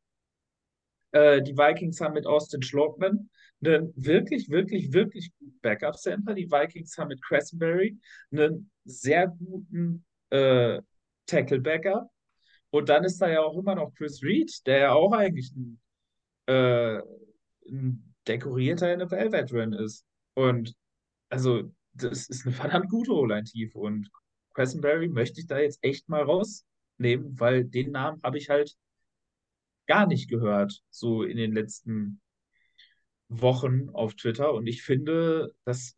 Äh, die Vikings haben mit Austin Schlockman einen wirklich, wirklich, wirklich guten Backup-Center. Die Vikings haben mit Cressenberry einen sehr guten äh, Tackle-Backup. Und dann ist da ja auch immer noch Chris Reed, der ja auch eigentlich ein, äh, ein dekorierter NFL-Veteran ist. Und also, das ist eine verdammt gute O-Line-Tiefe. Und Cressenberry möchte ich da jetzt echt mal rausnehmen, weil den Namen habe ich halt gar nicht gehört, so in den letzten Wochen auf Twitter. Und ich finde, dass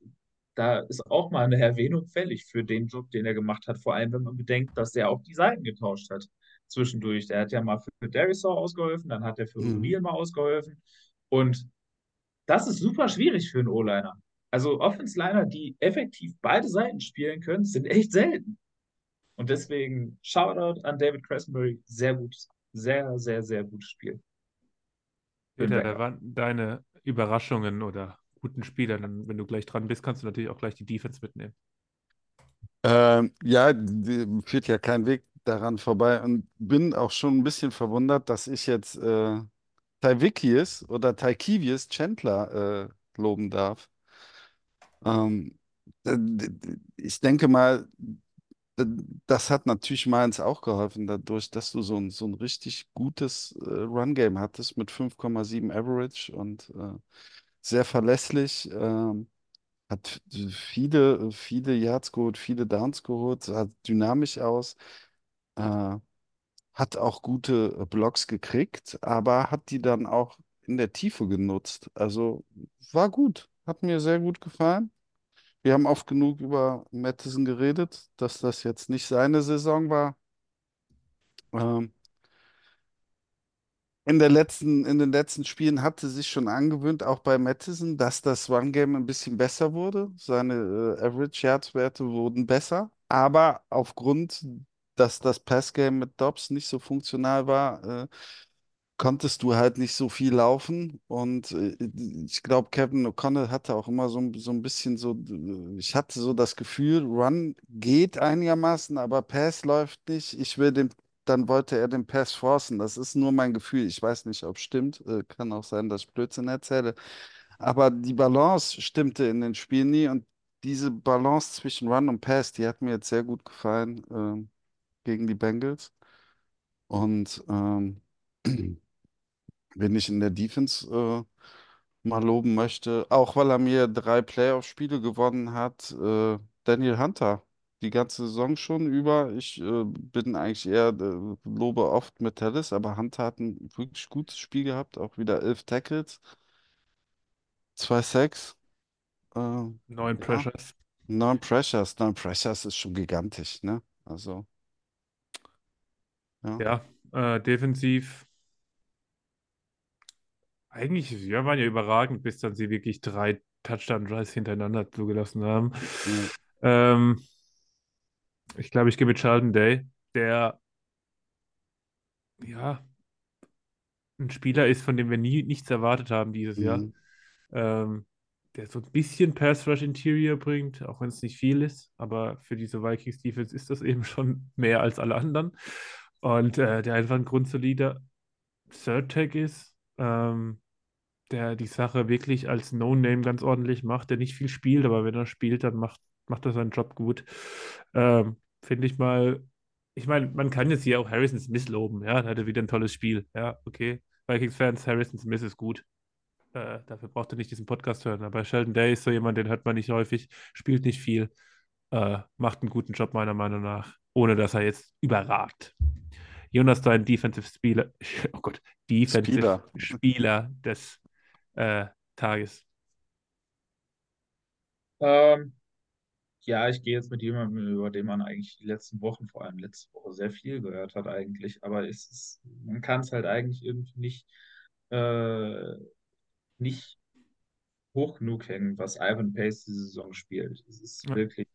da ist auch mal eine Erwähnung fällig für den Job, den er gemacht hat. Vor allem, wenn man bedenkt, dass er auch die Seiten getauscht hat zwischendurch. Der hat ja mal für Darisaw ausgeholfen, dann hat er für Mhm. O'Neal mal ausgeholfen. Und das ist super schwierig für einen O-Liner. Also Offense-Liner, die effektiv beide Seiten spielen können, sind echt selten. Und deswegen Shoutout an David Cressenberry. Sehr gutes, sehr, sehr, sehr gutes Spiel. Peter, da waren deine Überraschungen oder guten Spieler. Dann, wenn du gleich dran bist, kannst du natürlich auch gleich die Defense mitnehmen. Ähm, ja, die, führt ja kein Weg daran vorbei und bin auch schon ein bisschen verwundert, dass ich jetzt äh, Tyvikius oder Tykivius Chandler äh, loben darf. Ähm, ich denke mal, das hat natürlich Mainz auch geholfen, dadurch, dass du so ein, so ein richtig gutes äh, Run-Game hattest mit 5,7 Average und äh, sehr verlässlich. Ähm, hat viele, viele Yards geholt, viele Downs geholt, sah dynamisch aus, äh, hat auch gute äh, Blocks gekriegt, aber hat die dann auch in der Tiefe genutzt. Also war gut, hat mir sehr gut gefallen. Wir haben oft genug über Mattison geredet, dass das jetzt nicht seine Saison war. Ähm, in der letzten, in den letzten Spielen hatte sich schon angewöhnt, auch bei Mattison, dass das Run-Game ein bisschen besser wurde. Seine äh, Average Yards-Werte wurden besser. Aber aufgrund, dass das Pass-Game mit Dobbs nicht so funktional war, äh, konntest du halt nicht so viel laufen. Und äh, ich glaube, Kevin O'Connell hatte auch immer so, ein- so ein bisschen so, äh, ich hatte so das Gefühl, Run geht einigermaßen, aber Pass läuft nicht. Ich will den, dann wollte er den Pass forcen. Das ist nur mein Gefühl. Ich weiß nicht, ob es stimmt. Äh, kann auch sein, dass ich Blödsinn erzähle. Aber die Balance stimmte in den Spielen nie und diese Balance zwischen Run und Pass, die hat mir jetzt sehr gut gefallen, ähm, gegen die Bengals. Und ähm, Wen ich in der Defense äh, mal loben möchte, auch weil er mir drei Playoff-Spiele gewonnen hat, äh, Daniel Hunter. Die ganze Saison schon über. Ich äh, bin eigentlich eher, äh, lobe oft Metellus, aber Hunter hat ein wirklich gutes Spiel gehabt. Auch wieder elf Tackles, zwei Sacks. Äh, Neun ja, Pressures. neun Pressures. Neun Pressures ist schon gigantisch, ne? Also, ja. Ja, äh, defensiv. Eigentlich, ja, waren ja überragend, bis dann sie wirklich drei Touchdown-Drives hintereinander zugelassen haben. Ja. Ähm, ich glaube, ich gehe mit Sheldon Day, der ja ein Spieler ist, von dem wir nie nichts erwartet haben dieses Jahr. Mhm. Ähm, der so ein bisschen Pass Rush Interior bringt, auch wenn es nicht viel ist, aber für diese Vikings Defense ist das eben schon mehr als alle anderen. Und äh, der einfach ein grundsolider Third Tag ist, ähm, der die Sache wirklich als No-Name ganz ordentlich macht, der nicht viel spielt, aber wenn er spielt, dann macht, macht er seinen Job gut. Ähm, finde ich mal, ich meine, man kann jetzt hier auch Harrison Smith loben, ja, da hat er wieder ein tolles Spiel, ja, okay. Vikings-Fans, Harrison Smith ist gut. Äh, dafür braucht er nicht diesen Podcast hören. Aber Sheldon Day ist so jemand, den hört man nicht häufig, spielt nicht viel, äh, macht einen guten Job meiner Meinung nach, ohne dass er jetzt überragt. Jonas, dein Defensive Spieler, oh Gott, Defensive Spieler. Spieler des äh, Tages. Ähm, ja, ich gehe jetzt mit jemandem, über den man eigentlich die letzten Wochen, vor allem letzte Woche, sehr viel gehört hat eigentlich. Aber es ist, man kann es halt eigentlich irgendwie nicht, äh, nicht hoch genug hängen, was Ivan Pace diese Saison spielt. Es ist Ja. wirklich,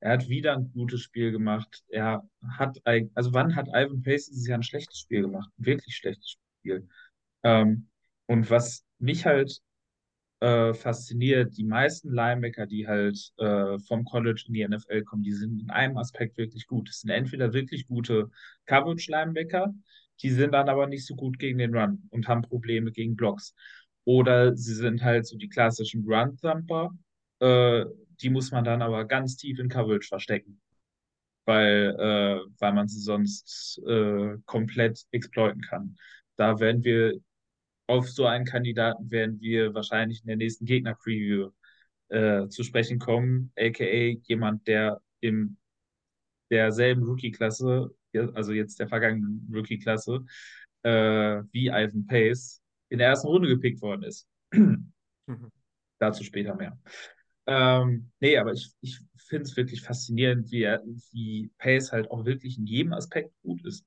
er hat wieder ein gutes Spiel gemacht. Er hat, also wann hat Ivan Pace dieses Jahr ein schlechtes Spiel gemacht? Ein wirklich schlechtes Spiel. Ähm, und was mich halt äh, fasziniert, die meisten Linebacker, die halt äh, vom College in die NFL kommen, die sind in einem Aspekt wirklich gut. Es sind entweder wirklich gute Coverage-Linebacker, die sind dann aber nicht so gut gegen den Run und haben Probleme gegen Blocks. Oder sie sind halt so die klassischen Run-Thumper, äh, die muss man dann aber ganz tief in Coverage verstecken, weil, äh, weil man sie sonst äh, komplett exploiten kann. Da werden wir auf so einen Kandidaten werden wir wahrscheinlich in der nächsten Gegner-Preview äh, zu sprechen kommen, aka jemand, der in derselben Rookie-Klasse, also jetzt der vergangenen Rookie-Klasse, äh, wie Ivan Pace in der ersten Runde gepickt worden ist. Mhm. Dazu später mehr. Ähm, nee, aber ich, ich finde es wirklich faszinierend, wie, er, wie Pace halt auch wirklich in jedem Aspekt gut ist.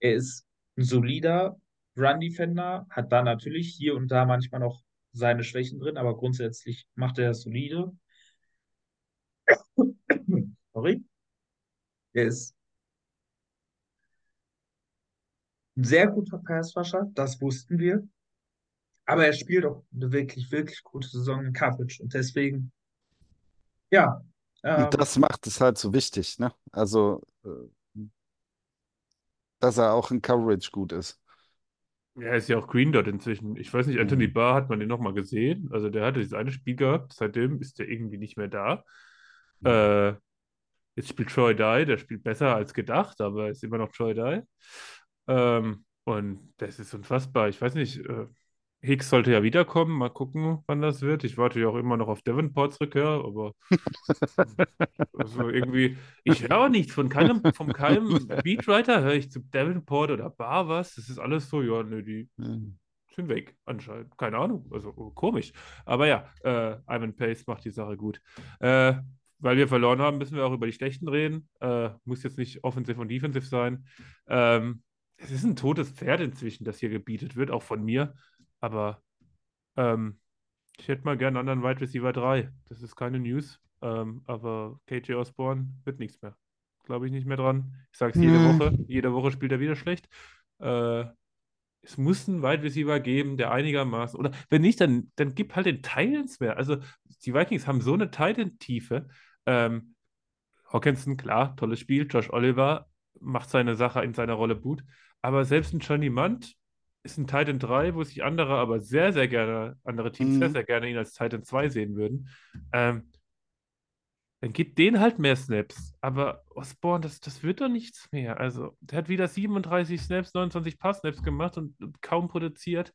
Er ist ein solider Run-Defender, hat da natürlich hier und da manchmal noch seine Schwächen drin, aber grundsätzlich macht er das solide. Sorry. Er ist ein sehr guter Passwasher, das wussten wir. Aber er spielt auch eine wirklich, wirklich gute Saison in Coverage und deswegen, ja. Ähm, Und das macht es halt so wichtig, ne? Also, äh, dass er auch in Coverage gut ist. Ja, ist ja auch Green Dot inzwischen. Ich weiß nicht, Anthony Mhm. Barr hat man den nochmal gesehen. Also der hatte dieses eine Spiel gehabt, seitdem ist er irgendwie nicht mehr da. Äh, jetzt spielt Troy Dye, der spielt besser als gedacht, aber ist immer noch Troy Dye. Ähm, und das ist unfassbar. Ich weiß nicht, äh, Hicks sollte ja wiederkommen. Mal gucken, wann das wird. Ich warte ja auch immer noch auf Davenports Rückkehr, aber also irgendwie, ich höre auch nichts von keinem, von keinem Beatwriter, höre ich zu Davenport oder Bar was. Das ist alles so, ja, nö, die Mhm. sind weg, anscheinend. Keine Ahnung, also komisch. Aber ja, äh, Ivan Pace macht die Sache gut. Äh, weil wir verloren haben, müssen wir auch über die Schlechten reden. Äh, muss jetzt nicht offensiv und defensiv sein. Ähm, es ist ein totes Pferd inzwischen, das hier gebietet wird, auch von mir. Aber ähm, ich hätte mal gern einen anderen Wide Receiver 3. Das ist keine News. Ähm, aber KJ Osborne wird nichts mehr. Glaube ich nicht mehr dran. Ich sage es jede Nee. Woche. Jede Woche spielt er wieder schlecht. Äh, es muss einen Wide Receiver geben, der einigermaßen. Oder wenn nicht, dann, dann gib halt den Titans mehr. Also die Vikings haben so eine Titan-Tiefe. Ähm, Hawkinson, klar, tolles Spiel. Josh Oliver macht seine Sache in seiner Rolle gut. Aber selbst ein Johnny Munt ist ein Titan 3, wo sich andere aber sehr, sehr gerne, andere Teams sehr, Mhm. sehr gerne ihn als Titan 2 sehen würden. Ähm, dann gib den halt mehr Snaps. Aber Osborne, das, das wird doch nichts mehr. Also, der hat wieder 37 Snaps, 29 Pass-Snaps gemacht und kaum produziert.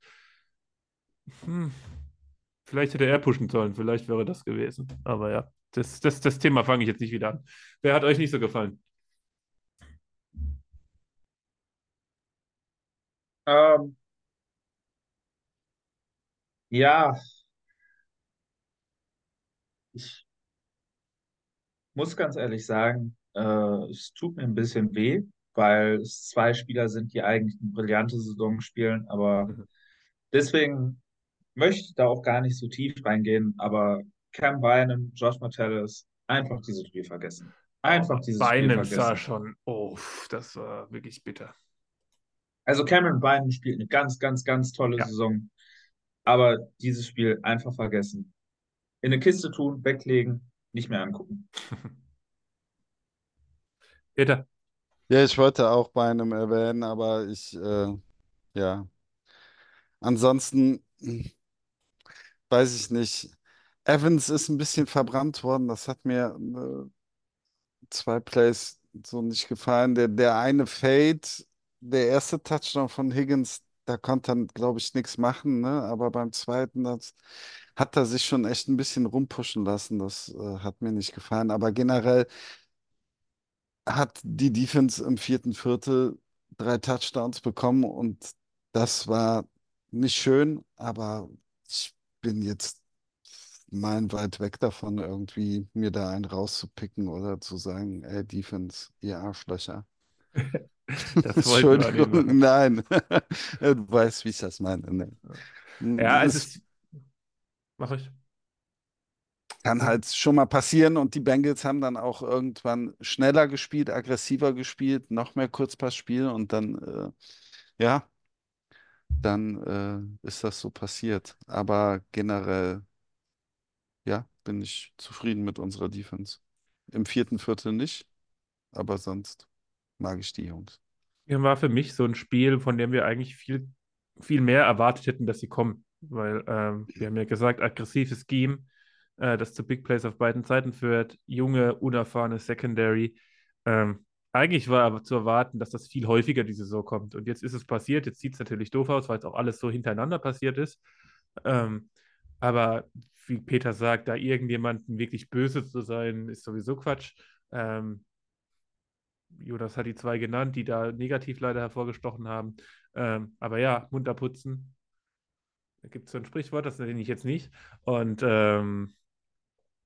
Hm. Vielleicht hätte er pushen sollen, vielleicht wäre das gewesen. Aber ja, das, das, das Thema fange ich jetzt nicht wieder an. Wer hat euch nicht so gefallen? Ähm, ja, ich muss ganz ehrlich sagen, äh, es tut mir ein bisschen weh, weil es zwei Spieler sind, die eigentlich eine brillante Saison spielen, aber Mhm. deswegen möchte ich da auch gar nicht so tief reingehen, aber Cam Bynum, Josh Metellus, einfach dieses Spiel vergessen. Einfach dieses Spiel Bynum sah vergessen. schon, oh, das war wirklich bitter. Also Cameron Bynum spielt eine ganz, ganz, ganz tolle Ja. Saison, aber dieses Spiel einfach vergessen. In eine Kiste tun, weglegen, nicht mehr angucken. Peter, Ja, ich wollte auch bei einem erwähnen, aber ich, äh, ja. Ansonsten weiß ich nicht. Evans ist ein bisschen verbrannt worden. Das hat mir äh, zwei Plays so nicht gefallen. Der, der eine Fade, der erste Touchdown von Higgins, da konnte er, glaube ich, nichts machen, ne? Aber beim zweiten, das hat er sich schon echt ein bisschen rumpushen lassen. Das äh, hat mir nicht gefallen. Aber generell hat die Defense im vierten Viertel drei Touchdowns bekommen und das war nicht schön, aber ich bin jetzt meilenweit weg davon, irgendwie mir da einen rauszupicken oder zu sagen, ey, Defense, ihr Arschlöcher. das Entschuldigung, nein. Du weißt, wie ich das meine. Ne? Ja, es ist. Mach ich. kann halt schon mal passieren und die Bengals haben dann auch irgendwann schneller gespielt, aggressiver gespielt, noch mehr Kurzpassspiel und dann, äh, ja, dann äh, ist das so passiert. Aber generell bin ich zufrieden mit unserer Defense. Im vierten Viertel nicht, aber sonst mag ich die Jungs. Ja, war für mich so ein Spiel, von dem wir eigentlich viel, viel mehr erwartet hätten, dass sie kommen. Weil ähm, wir haben ja gesagt, aggressives Scheme, äh, das zu Big Plays auf beiden Seiten führt, junge, unerfahrene Secondary. Ähm, eigentlich war aber zu erwarten, dass das viel häufiger die Saison kommt. Und jetzt ist es passiert. Jetzt sieht es natürlich doof aus, weil es auch alles so hintereinander passiert ist. Ähm, aber wie Peter sagt, da irgendjemanden wirklich böse zu sein, ist sowieso Quatsch. Ähm, Jonas hat die zwei genannt, die da negativ leider hervorgestochen haben. Ähm, aber ja, munter putzen. Da gibt es so ein Sprichwort, das nenne ich jetzt nicht. Und ähm,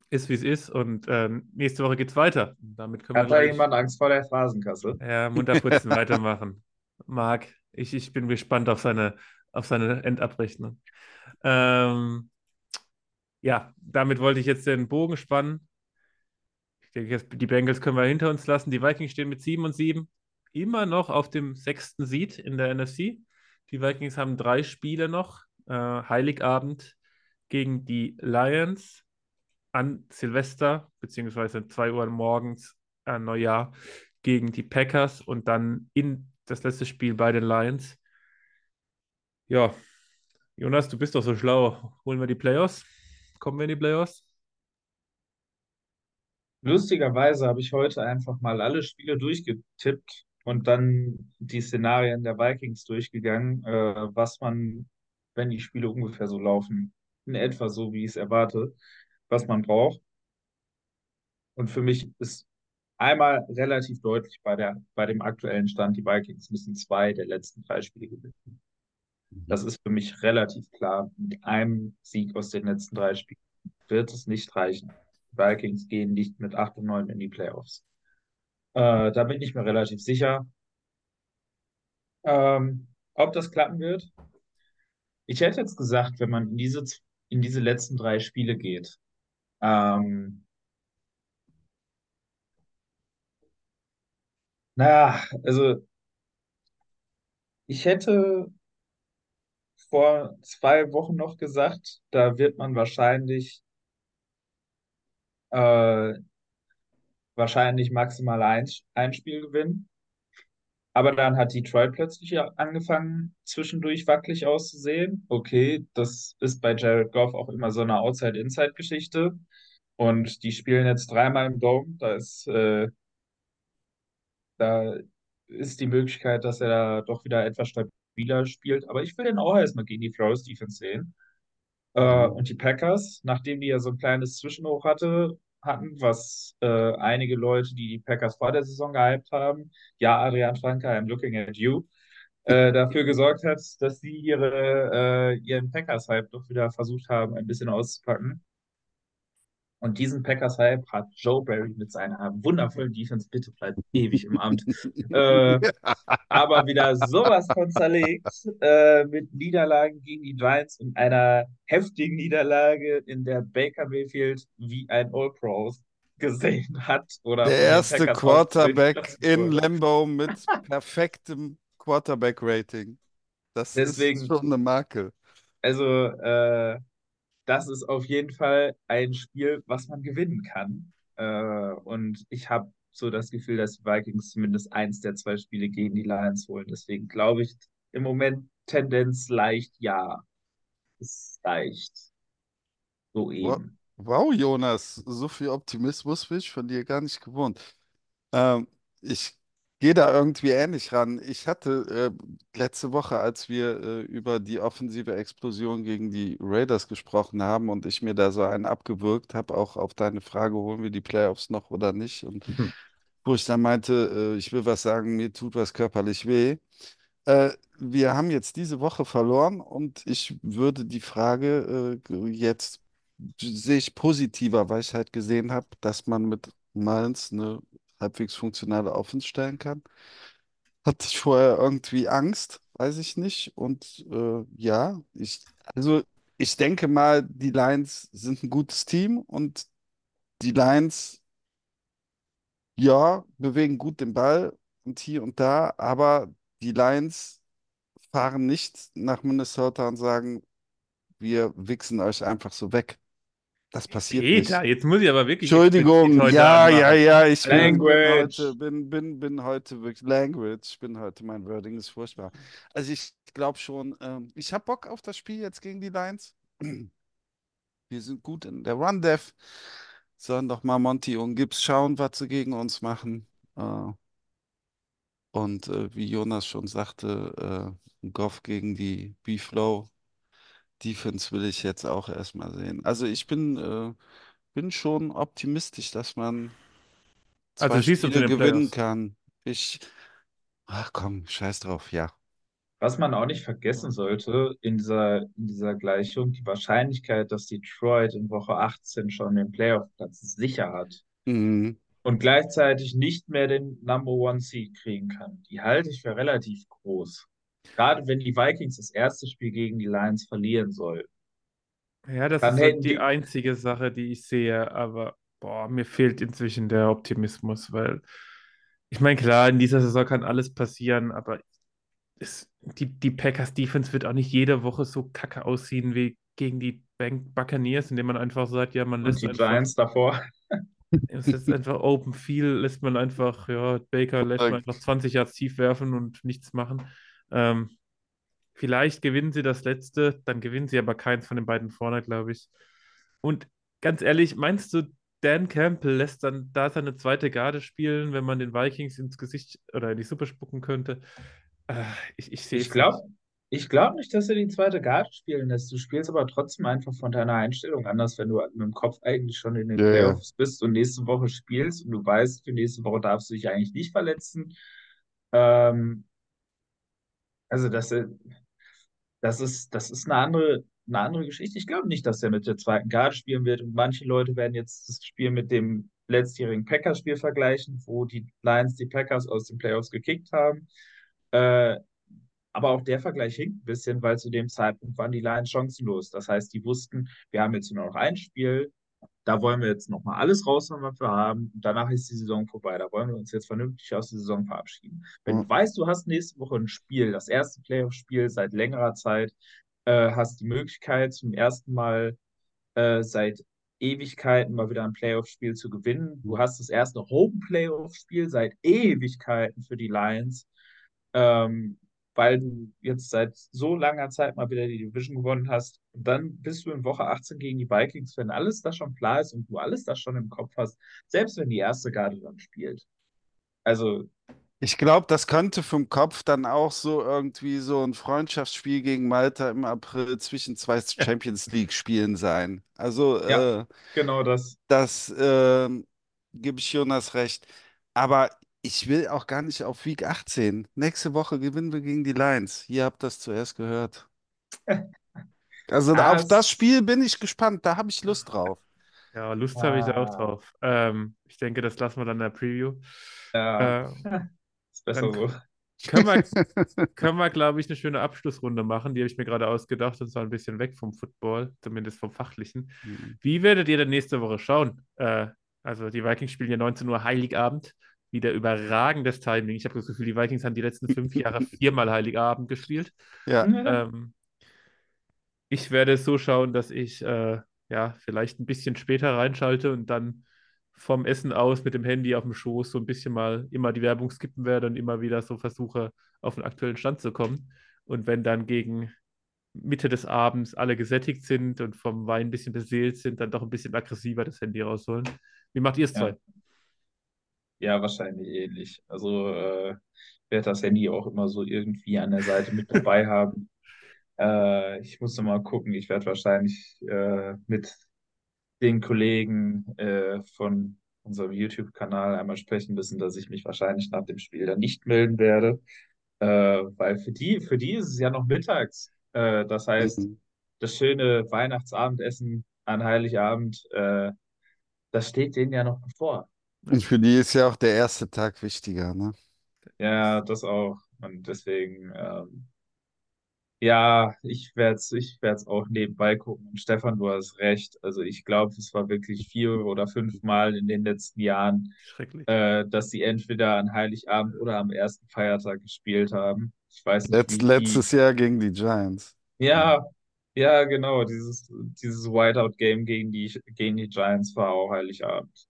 ist wie es ist. Und ähm, nächste Woche geht's weiter. Damit können Hat wir da jemand Angst vor der Phrasenkasse? ja, munter putzen weitermachen. Marc, ich, ich bin gespannt auf seine, auf seine Endabrechnung. Ähm, ja, damit wollte ich jetzt den Bogen spannen. Denke, die Bengals können wir hinter uns lassen. Die Vikings stehen mit 7 und 7 immer noch auf dem sechsten Seed in der NFC. Die Vikings haben drei Spiele noch. Äh, Heiligabend gegen die Lions an Silvester, beziehungsweise 2 Uhr morgens an Neujahr gegen die Packers und dann in das letzte Spiel bei den Lions. Ja, Jonas, du bist doch so schlau. Holen wir die Playoffs? Kommen wir in die Playoffs? Lustigerweise habe ich heute einfach mal alle Spiele durchgetippt und dann die Szenarien der Vikings durchgegangen, äh, was man, wenn die Spiele ungefähr so laufen, in etwa so, wie ich es erwarte, was man braucht. Und für mich ist einmal relativ deutlich bei der, bei dem aktuellen Stand, die Vikings müssen zwei der letzten drei Spiele gewinnen. Das ist für mich relativ klar. Mit einem Sieg aus den letzten drei Spielen wird es nicht reichen. Vikings gehen nicht mit 8 und 9 in die Playoffs. Äh, da bin ich mir relativ sicher. Ähm, ob das klappen wird? Ich hätte jetzt gesagt, wenn man in diese, in diese letzten drei Spiele geht, ähm, naja, also ich hätte vor zwei Wochen noch gesagt, da wird man wahrscheinlich äh, wahrscheinlich maximal ein, ein Spiel gewinnen. Aber dann hat Detroit plötzlich angefangen, zwischendurch wackelig auszusehen. Okay, das ist bei Jared Goff auch immer so eine Outside-Inside-Geschichte. Und die spielen jetzt dreimal im Dome. Da ist, äh, da ist die Möglichkeit, dass er da doch wieder etwas stabiler spielt. Aber ich will den auch erstmal gegen die Flores Defense sehen. Äh, und die Packers, nachdem die ja so ein kleines Zwischenhoch hatte, hatten, was äh, einige Leute, die die Packers vor der Saison gehypt haben, ja, Adrian Franke, I'm looking at you, äh, dafür gesorgt hat, dass sie ihre, äh, ihren Packers-Hype doch wieder versucht haben, ein bisschen auszupacken. Und diesen Packers-Hype hat Joe Barry mit seiner wundervollen Defense, bitte bleibt ewig im Amt, äh, aber wieder sowas von zerlegt äh, mit Niederlagen gegen die Giants und einer heftigen Niederlage, in der Baker Mayfield wie ein All-Pro gesehen hat. Oder Der erste Quarterback in. Lambeau mit perfektem Quarterback-Rating. Das Deswegen- ist schon eine Marke. Also, äh, das ist auf jeden Fall ein Spiel, was man gewinnen kann. Äh, und ich habe so das Gefühl, dass die Vikings zumindest eins der zwei Spiele gegen die Lions holen. Deswegen glaube ich im Moment Tendenz leicht ja. Es reicht. So eben. Wow, Jonas, so viel Optimismus bin ich von dir gar nicht gewohnt. Ähm, ich gehe da irgendwie ähnlich ran. Ich hatte äh, letzte Woche, als wir äh, über die offensive Explosion gegen die Raiders gesprochen haben und ich mir da so einen abgewürgt habe, auch auf deine Frage, holen wir die Playoffs noch oder nicht? Und Mhm. wo ich dann meinte, äh, ich will was sagen, mir tut was körperlich weh. Äh, wir haben jetzt diese Woche verloren und ich würde die Frage äh, jetzt sehe ich positiver, weil ich halt gesehen habe, dass man mit Mullins eine halbwegs funktionale Offense stellen kann. Hatte ich vorher irgendwie Angst, weiß ich nicht. Und äh, ja, ich, also ich denke mal, die Lions sind ein gutes Team und die Lions, ja, bewegen gut den Ball und hier und da, aber die Lions fahren nicht nach Minnesota und sagen, wir wichsen euch einfach so weg. Das passiert Peter, nicht. jetzt muss ich aber wirklich Entschuldigung, ja, ja, ja, ich bin, bin Language. heute, bin, bin, bin heute wirklich Language, bin heute, mein Wording ist furchtbar. Also ich glaube schon, ähm, ich habe Bock auf das Spiel jetzt gegen die Lions. Wir sind gut in der Run-Def. Sollen doch mal Monty und Gibbs schauen, was sie gegen uns machen. Äh, und äh, wie Jonas schon sagte, äh, Goff gegen die B-Flow. Defense will ich jetzt auch erstmal sehen. Also ich bin, äh, bin schon optimistisch, dass man Also zwei siehst du Spiele den gewinnen Playoffs? kann. Ich, ach komm, scheiß drauf, ja. Was man auch nicht vergessen sollte in dieser, in dieser Gleichung, die Wahrscheinlichkeit, dass Detroit in Woche 18 schon den Playoff-Platz sicher hat Mhm. und gleichzeitig nicht mehr den Number One Seed kriegen kann, die halte ich für relativ groß. Gerade wenn die Vikings das erste Spiel gegen die Lions verlieren sollten. Ja, das Dann ist hätten die die- einzige Sache, die ich sehe, aber boah, mir fehlt inzwischen der Optimismus, weil ich meine, klar, in dieser Saison kann alles passieren, aber es, die, die Packers Defense wird auch nicht jede Woche so kacke aussehen wie gegen die Bank Buccaneers, indem man einfach sagt, ja, man Und lässt die einfach, Giants davor. es ist einfach Open Field, lässt man einfach, ja, Baker lässt man einfach 20 Yards tief werfen und nichts machen. Ähm, vielleicht gewinnen sie das letzte, dann gewinnen sie aber keins von den beiden vorne, glaube ich. Und ganz ehrlich, meinst du, Dan Campbell lässt dann da seine zweite Garde spielen, wenn man den Vikings ins Gesicht oder in die Suppe spucken könnte? Äh, ich ich sehe Ich es glaube nicht. ich glaub nicht, dass er die zweite Garde spielen lässt. Du spielst aber trotzdem einfach von deiner Einstellung anders, wenn du mit dem Kopf eigentlich schon in den Ja, ja. Playoffs bist und nächste Woche spielst und du weißt, für nächste Woche darfst du dich eigentlich nicht verletzen. Ähm, also das, das ist, das ist eine andere, eine andere Geschichte. Ich glaube nicht, dass er mit der zweiten Garde spielen wird. Und manche Leute werden jetzt das Spiel mit dem letztjährigen Packers-Spiel vergleichen, wo die Lions die Packers aus den Playoffs gekickt haben. Äh, aber auch der Vergleich hinkt ein bisschen, weil zu dem Zeitpunkt waren die Lions chancenlos. Das heißt, die wussten, wir haben jetzt nur noch ein Spiel, da wollen wir jetzt nochmal alles raushauen, was wir haben. Und danach ist die Saison vorbei. Da wollen wir uns jetzt vernünftig aus der Saison verabschieden. Wenn Mhm. du weißt, du hast nächste Woche ein Spiel, das erste Playoff-Spiel seit längerer Zeit, äh, hast die Möglichkeit, zum ersten Mal äh, seit Ewigkeiten mal wieder ein Playoff-Spiel zu gewinnen. Du hast das erste Home-Playoff-Spiel seit Ewigkeiten für die Lions, ähm, weil du jetzt seit so langer Zeit mal wieder die Division gewonnen hast. Und dann bist du in Woche 18 gegen die Vikings, wenn alles das schon klar ist und du alles das schon im Kopf hast, selbst wenn die erste Garde dann spielt. Also, Ich glaube, das könnte vom Kopf dann auch so irgendwie so ein Freundschaftsspiel gegen Malta im April zwischen zwei Champions League-Spielen sein. Also Ja. äh, genau das. das ähm, gebe ich Jonas recht. Aber ich will auch gar nicht auf Week 18. Nächste Woche gewinnen wir gegen die Lions. Ihr habt das zuerst gehört. Also Ah, auf das Spiel bin ich gespannt. Da habe ich Lust drauf. Ja, Lust habe ich auch Ah. drauf. Ähm, ich denke, das lassen wir dann in der Preview. Ja, Äh, ist besser so. können wir, können wir, glaube ich, eine schöne Abschlussrunde machen. Die habe ich mir gerade ausgedacht und zwar ein bisschen weg vom Football, zumindest vom Fachlichen. Mhm. Wie werdet ihr denn nächste Woche schauen? Äh, also die Vikings spielen ja 19 Uhr Heiligabend. Wieder überragendes Timing. Ich habe das Gefühl, die Vikings haben die letzten fünf Jahre viermal Heiligabend gespielt. Ja, Ähm, ich werde es so schauen, dass ich äh, ja vielleicht ein bisschen später reinschalte und dann vom Essen aus mit dem Handy auf dem Schoß so ein bisschen mal immer die Werbung skippen werde und immer wieder so versuche, auf den aktuellen Stand zu kommen. Und wenn dann gegen Mitte des Abends alle gesättigt sind und vom Wein ein bisschen beseelt sind, dann doch ein bisschen aggressiver das Handy rausholen. Wie macht ihr es Ja. zwei? Ja, wahrscheinlich ähnlich. Also äh, werde das Handy auch immer so irgendwie an der Seite mit dabei haben. Äh, ich muss noch mal gucken. Ich werde wahrscheinlich äh, mit den Kollegen äh, von unserem YouTube-Kanal einmal sprechen müssen, dass ich mich wahrscheinlich nach dem Spiel dann nicht melden werde. Äh, weil für die, für die ist es ja noch mittags. Äh, das heißt, Mhm. das schöne Weihnachtsabendessen an Heiligabend, äh, das steht denen ja noch bevor. Und für die ist ja auch der erste Tag wichtiger, ne? Ja, das auch. Und deswegen, ähm, ja, ich werde es ich werd's auch nebenbei gucken. Und Stefan, du hast recht. Also ich glaube, es war wirklich vier oder fünf Mal in den letzten Jahren, Schrecklich. äh, dass sie entweder an Heiligabend oder am ersten Feiertag gespielt haben. Ich weiß nicht, Letz, letztes Jahr gegen die Giants. ja, Ja, genau, dieses, dieses Whiteout-Game gegen die, gegen die Giants war auch Heiligabend.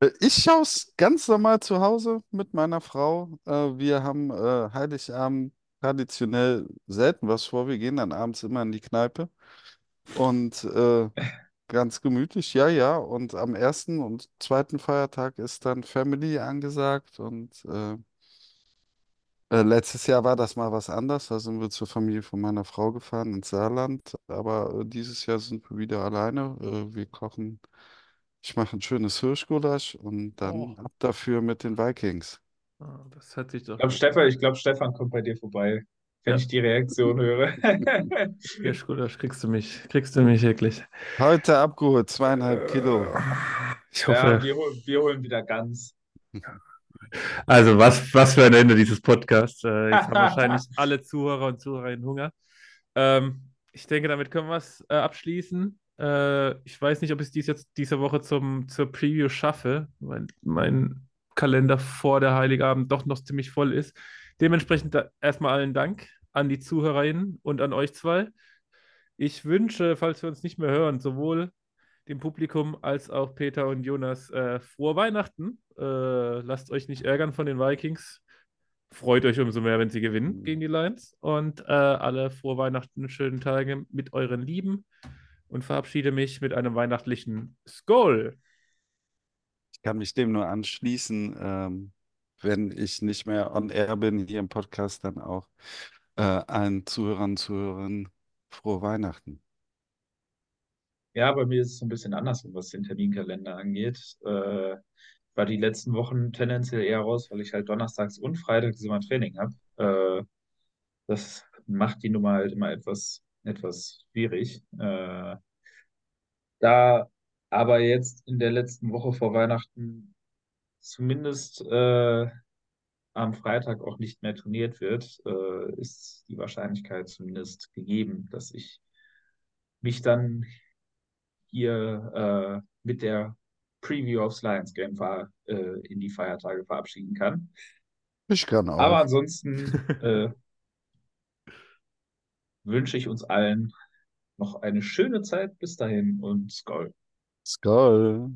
Äh, Ich schaue es ganz normal zu Hause mit meiner Frau. Äh, Wir haben äh, Heiligabend traditionell selten was vor. Wir gehen dann abends immer in die Kneipe und ganz gemütlich, ja, ja. Und am ersten und zweiten Feiertag ist dann Family angesagt und letztes Jahr war das mal was anders. Da sind wir zur Familie von meiner Frau gefahren ins Saarland. Aber dieses Jahr sind wir wieder alleine. Wir kochen. Ich mache ein schönes Hirschgulasch und dann Oh. ab dafür mit den Vikings. Ah, das hört sich doch Ich glaube, gut Stefan, an. ich glaube, Stefan kommt bei dir vorbei, wenn Ja. ich die Reaktion höre. Hirschgulasch kriegst du mich, kriegst du mich wirklich. Heute abgeholt, zweieinhalb Kilo. Ich Ja, hoffe, wir, hol- wir holen wieder ganz. also was, was für ein Ende dieses Podcasts. Äh, jetzt haben wahrscheinlich alle Zuhörer und Zuhörerinnen Hunger. Ähm, ich denke, damit können wir es äh, abschließen. Äh, ich weiß nicht, ob ich es dies jetzt diese Woche zum, zur Preview schaffe, weil mein Kalender vor der Heiligabend doch noch ziemlich voll ist. Dementsprechend erstmal allen Dank an die ZuhörerInnen und an euch zwei. Ich wünsche, falls wir uns nicht mehr hören, sowohl dem Publikum als auch Peter und Jonas äh, frohe Weihnachten. Äh, lasst euch nicht ärgern von den Vikings. Freut euch umso mehr, wenn sie gewinnen gegen die Lions. Und äh, alle frohe Weihnachten, schönen Tage mit euren Lieben. Und verabschiede mich mit einem weihnachtlichen Skol. Ich kann mich dem nur anschließen, ähm, wenn ich nicht mehr on air bin hier im Podcast, dann auch äh, allen Zuhörern, Zuhörerinnen frohe Weihnachten. Ja, bei mir ist es so ein bisschen andersrum, was den Terminkalender angeht. Äh, ich war die letzten Wochen tendenziell eher raus, weil ich halt donnerstags und freitags immer Training habe. Äh, das macht die Nummer halt immer etwas, etwas schwierig. Äh, da aber jetzt in der letzten Woche vor Weihnachten zumindest äh, am Freitag auch nicht mehr trainiert wird, äh, ist die Wahrscheinlichkeit zumindest gegeben, dass ich mich dann hier äh, mit der Preview aufs Lions Game ver äh, in die Feiertage verabschieden kann. Ich kann auch. Aber ansonsten äh, wünsche ich uns allen noch eine schöne Zeit bis dahin und Skol. Skull.